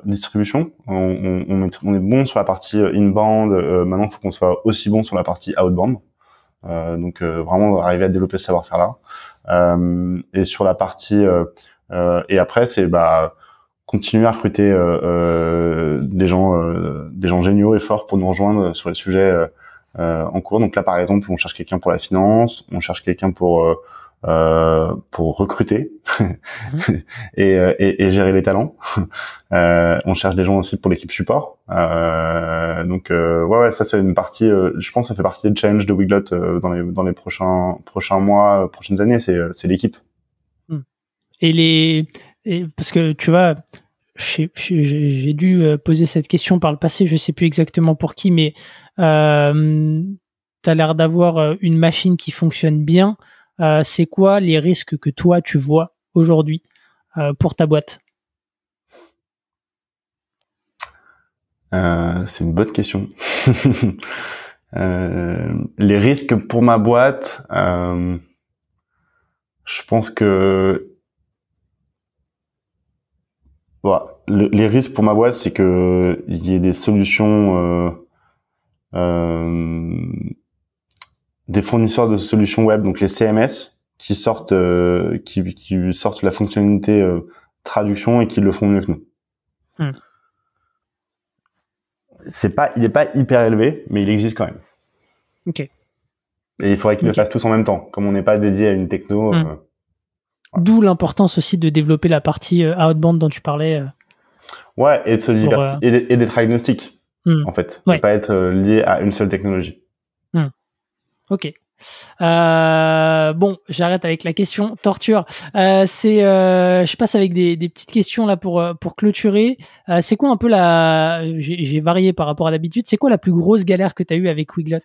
distribution. On, on, on, est, on, est, bon sur la partie inbound. maintenant, il faut qu'on soit aussi bon sur la partie outbound. donc vraiment arriver à développer ce savoir-faire là. et sur la partie euh, et après, c'est bah continuer à recruter euh, euh, des gens, des gens géniaux et forts pour nous rejoindre sur les sujets en cours. Donc là, par exemple, on cherche quelqu'un pour la finance, on cherche quelqu'un pour euh, pour recruter mhm. et, et, et, gérer les talents. Euh, on cherche des gens aussi pour l'équipe support. Euh, donc ouais, ouais, ça c'est une partie. je pense que ça fait partie des challenges de Wiglot dans les dans les prochains prochains mois, prochaines années. C'est c'est l'équipe. Et les, parce que tu vois, j'ai dû euh, poser cette question par le passé, je sais plus exactement pour qui, mais euh, tu as l'air d'avoir euh, une machine qui fonctionne bien. Euh, c'est quoi les risques que toi tu vois aujourd'hui euh, pour ta boîte? C'est une bonne question. les risques pour ma boîte, je pense que les risques pour ma boîte, c'est que il y ait des solutions, euh, euh, des fournisseurs de solutions web, donc les CMS, qui sortent, euh, qui, qui, sortent la fonctionnalité euh, traduction et qui le font mieux que nous. Hmm. C'est pas, il est pas hyper élevé, mais il existe quand même. Ok. Et il faudrait qu'ils le fassent tous en même temps, comme on n'est pas dédié à une techno. Hmm. D'où l'importance aussi de développer la partie euh, outbound dont tu parlais. Euh. Ouais, et de se diversifier euh, et d'être agnostique, hmm. en fait. Ouais. pas être lié à une seule technologie. Ok. Euh, bon, j'arrête avec la question torture. Euh, c'est, euh, je passe avec des, des, petites questions là pour pour clôturer. c'est quoi un peu la, j'ai varié par rapport à l'habitude. C'est quoi la plus grosse galère que tu as eu avec Wiglot?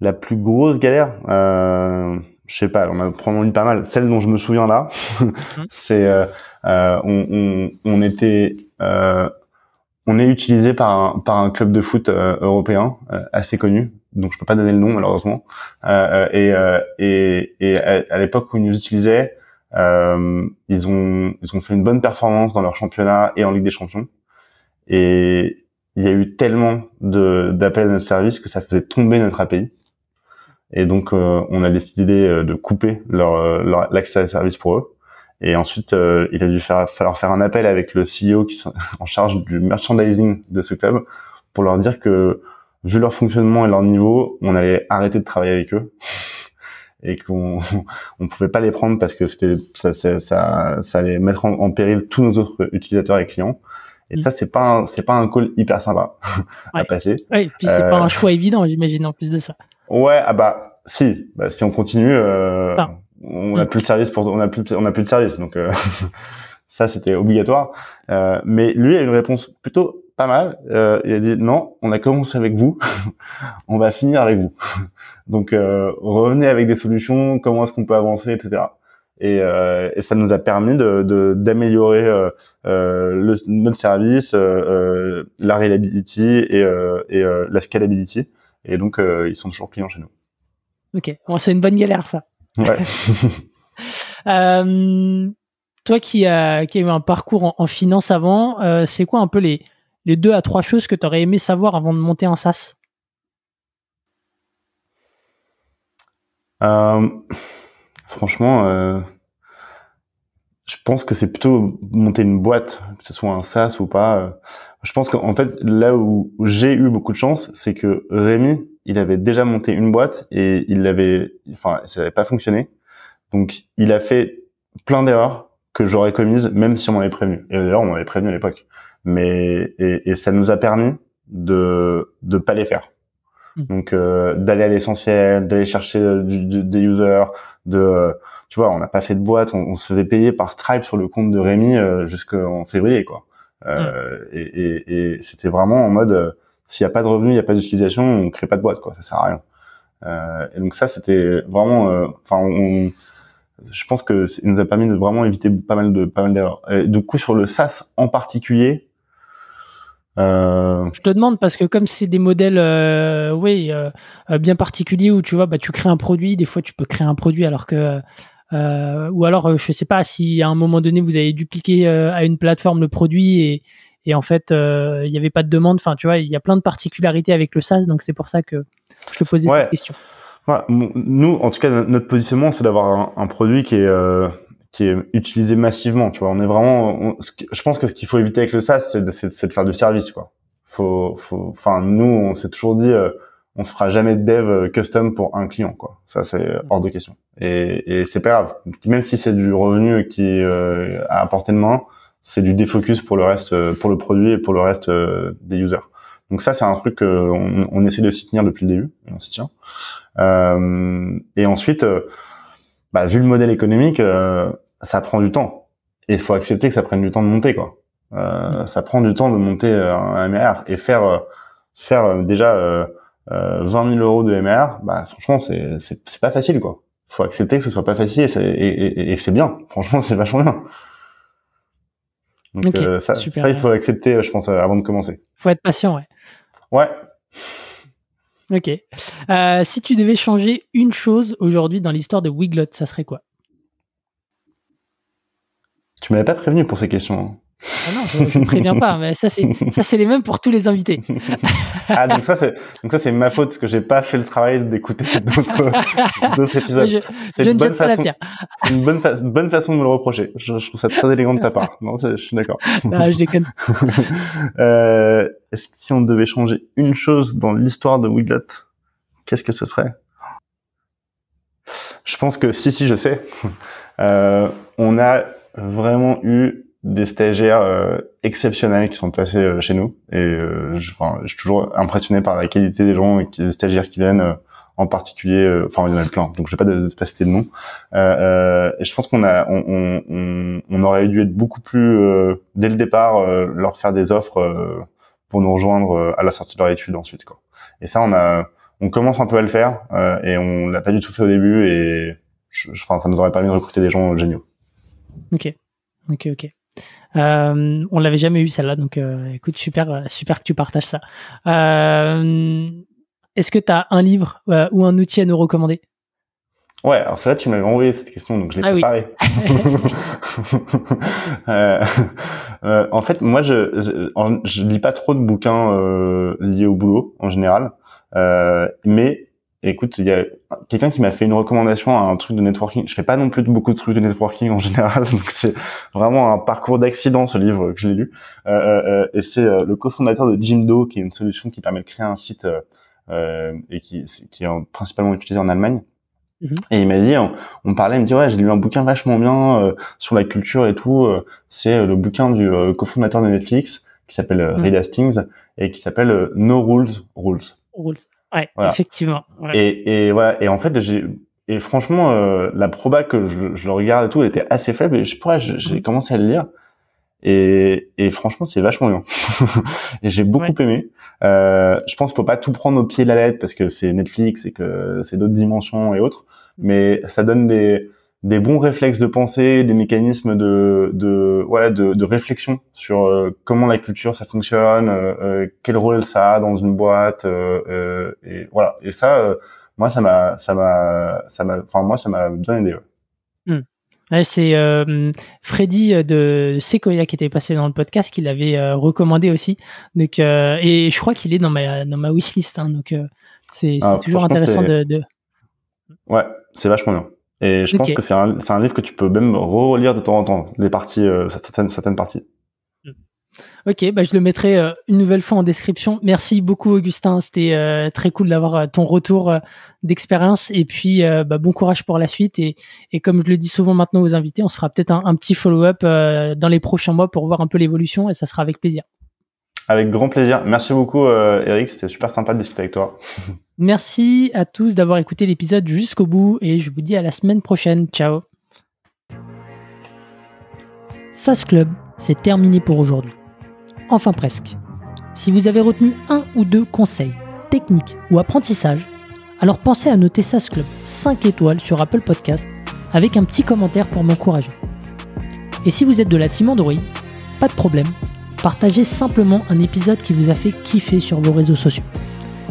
La plus grosse galère, je sais pas, on a probablement eu pas mal. Celle dont je me souviens là, mhm. c'est on, on, on, était on est utilisé par un, par un club de foot européen assez connu, donc je peux pas donner le nom malheureusement. Euh, et, et, et à, l'époque où ils nous utilisaient, ils ont ils ont fait une bonne performance dans leur championnat et en Ligue des Champions. Et il y a eu tellement de d'appels à notre service que ça faisait tomber notre API. Et donc, euh, on a décidé euh, de couper leur, euh, l'accès à service pour eux. Et ensuite, il a dû faire, falloir faire un appel avec le CEO qui est en charge du merchandising de ce club pour leur dire que, vu leur fonctionnement et leur niveau, on allait arrêter de travailler avec eux et qu'on on pouvait pas les prendre parce que c'était ça, ça, ça, allait mettre en, péril tous nos autres utilisateurs et clients. Et mm. ça, c'est pas c'est pas un call hyper sympa à passer. Oui, puis c'est pas un choix évident, j'imagine en plus de ça. Ouais, ah bah si, bah, si on continue, euh, on n'a mm. plus de service pour, on a plus, on a plus de service, donc euh, ça c'était obligatoire. Euh, mais lui a une réponse plutôt pas mal. Euh, il a dit non, on a commencé avec vous, on va finir avec vous. donc euh, revenez avec des solutions, comment est-ce qu'on peut avancer, etc. Et, et, ça nous a permis de d'améliorer notre service, la reliability et, et la scalability. Et donc, euh, ils sont toujours clients chez nous. Ok, c'est une bonne galère, ça. Ouais. euh, toi qui as, qui a eu un parcours en, en finance avant, euh, c'est quoi un peu les, les deux à trois choses que tu aurais aimé savoir avant de monter en SaaS euh, Franchement, euh, je pense que c'est plutôt monter une boîte, que ce soit un SaaS ou pas. Euh, je pense qu'en fait, là où j'ai eu beaucoup de chance, c'est que Rémi, il avait déjà monté une boîte et il l'avait, enfin, ça n'avait pas fonctionné. Donc, il a fait plein d'erreurs que j'aurais commises, même si on m'avait prévenu. Et d'ailleurs, on m'avait prévenu à l'époque. Mais et, et, ça nous a permis de de pas les faire. Mmh. Donc, euh, d'aller à l'essentiel, d'aller chercher des users, de tu vois, on n'a pas fait de boîte, on, se faisait payer par Stripe sur le compte de Rémi euh, jusqu'en février, quoi. Euh, mm. et, et, et c'était vraiment en mode, euh, s'il n'y a pas de revenus, il n'y a pas d'utilisation, on crée pas de boîte, quoi. Ça sert à rien. Euh, et donc ça, c'était vraiment, euh, enfin, je pense que ça nous a permis de vraiment éviter pas mal de pas mal d'erreurs. Du coup, sur le SaaS en particulier, euh... Je te demande parce que comme c'est des modèles, euh, oui, euh, bien particuliers où tu vois, bah tu crées un produit. Des fois, tu peux créer un produit alors que, ou alors, je sais pas si à un moment donné vous avez dupliqué à une plateforme le produit et, et en fait il n'y avait pas de demande. Enfin, tu vois, il y a plein de particularités avec le SaaS, donc c'est pour ça que je te posais cette question. nous, en tout cas, notre positionnement, c'est d'avoir un, produit qui est qui est utilisé massivement. Tu vois, on est vraiment. je pense que ce qu'il faut éviter avec le SaaS, c'est de, de, faire du service. Quoi. Faut, faut. Enfin, nous, on s'est toujours dit, euh, on fera jamais de dev euh, custom pour un client. Quoi. Ça, c'est hors de question. Et, et c'est pas grave. Même si c'est du revenu qui euh, à portée de main, c'est du défocus pour le reste, euh, pour le produit et pour le reste des users. Donc ça, c'est un truc qu'on on essaie de s'y tenir depuis le début, et on s'y tient. et ensuite, bah, vu le modèle économique, ça prend du temps. Et il faut accepter que ça prenne du temps de monter, quoi. Euh, ça prend du temps de monter euh, un MR et faire euh, faire euh, déjà euh, 20 000 euros de MR, bah franchement c'est c'est pas facile, quoi. Faut accepter que ce soit pas facile et, et, et, c'est bien. Franchement, c'est vachement bien. Donc ça, ça, il faut accepter, je pense, avant de commencer. Faut être patient, ouais. Ouais. Ok. si tu devais changer une chose aujourd'hui dans l'histoire de Wiglot, ça serait quoi? Tu m'avais pas prévenu pour ces questions. Hein. Ah non, je, ne préviens pas, mais ça c'est ça c'est les mêmes pour tous les invités. ah donc ça c'est donc ça c'est ma faute parce que j'ai pas fait le travail d'écouter d'autres épisodes. c'est une, bonne façon, une bonne, bonne façon de me le reprocher. Je, trouve ça très élégant de ta part. Non, je suis d'accord. Ah, je déconne. euh, Est-ce que si on devait changer une chose dans l'histoire de Wiglet, qu'est-ce que ce serait? Je pense que si si je sais. Euh, on a vraiment eu des stagiaires euh, exceptionnels qui sont passés euh, chez nous. Et euh, je, je suis toujours impressionné par la qualité des gens et des stagiaires qui viennent en particulier enfin il y en a plein donc je vais pas de, de nom. Et je pense qu'on a on, on, on, aurait dû être beaucoup plus dès le départ leur faire des offres pour nous rejoindre à la sortie de leur étude ensuite quoi. Et ça on a on commence un peu à le faire et on l'a pas du tout fait au début et je, enfin, ça nous aurait permis de recruter des gens géniaux Ok, ok, ok. Euh, on l'avait jamais eu celle-là, donc euh, écoute, super, euh, super que tu partages ça. Euh, est-ce que tu as un livre ou un outil à nous recommander? Ouais, alors c'est là tu m'avais envoyé cette question, donc je l'ai ah préparée. en fait, moi, je, je, je lis pas trop de bouquins liés au boulot en général, mais écoute, il y a quelqu'un qui m'a fait une recommandation à un truc de networking. Je fais pas non plus beaucoup de trucs de networking en général, donc c'est vraiment un parcours d'accident ce livre que je l'ai lu. Euh, euh, euh et c'est euh, le cofondateur de Jimdo, qui est une solution qui permet de créer un site euh, et qui, qui est principalement utilisé en Allemagne. Mhm. Et il m'a dit, on, parlait, il me dit ouais, j'ai lu un bouquin vachement bien sur la culture et tout. c'est le bouquin du cofondateur de Netflix qui s'appelle mhm. Reed Hastings et qui s'appelle No Rules Rules. Rules. Ouais, effectivement. Et, et voilà. Et en fait, j'ai et franchement, euh, la proba que je, je, le regarde et tout, elle était assez faible. Et je pourrais, j'ai mm. commencé à le lire. Et, et franchement, c'est vachement bien. et j'ai beaucoup aimé. Euh, je pense qu'il faut pas tout prendre au pied de la lettre parce que c'est Netflix et que c'est d'autres dimensions et autres. Mm. Mais ça donne des des bons réflexes de pensée, des mécanismes de de ouais de, de réflexion sur euh, comment la culture ça fonctionne, euh, euh, quel rôle ça a dans une boîte et voilà et ça moi ça m'a ça m'a ça m'a enfin moi ça m'a bien aidé. Ouais. Hmm. c'est Freddy de Sequoia qui était passé dans le podcast qui l'avait recommandé aussi donc et je crois qu'il est dans ma dans ma wishlist hein, donc c'est ah, toujours intéressant de, de, ouais c'est vachement bien et je pense que c'est un, un, livre que tu peux même relire de temps en temps, les parties, euh, certaines, certaines parties. Mm. Ok, bah je le mettrai euh, une nouvelle fois en description. Merci beaucoup Augustin, c'était euh, très cool d'avoir ton retour d'expérience et puis bah, bon courage pour la suite et, et, comme je le dis souvent maintenant aux invités, on se fera peut-être un, un, petit follow-up dans les prochains mois pour voir un peu l'évolution et ça sera avec plaisir. Avec grand plaisir. Merci beaucoup Eric, c'était super sympa de discuter avec toi. Merci à tous d'avoir écouté l'épisode jusqu'au bout et je vous dis à la semaine prochaine. Ciao. SAS Club, c'est terminé pour aujourd'hui. Enfin presque. Si vous avez retenu un ou deux conseils, techniques ou apprentissages, alors pensez à noter SAS Club 5 étoiles sur Apple Podcast avec un petit commentaire pour m'encourager. Et si vous êtes de la team Android, pas de problème, partagez simplement un épisode qui vous a fait kiffer sur vos réseaux sociaux.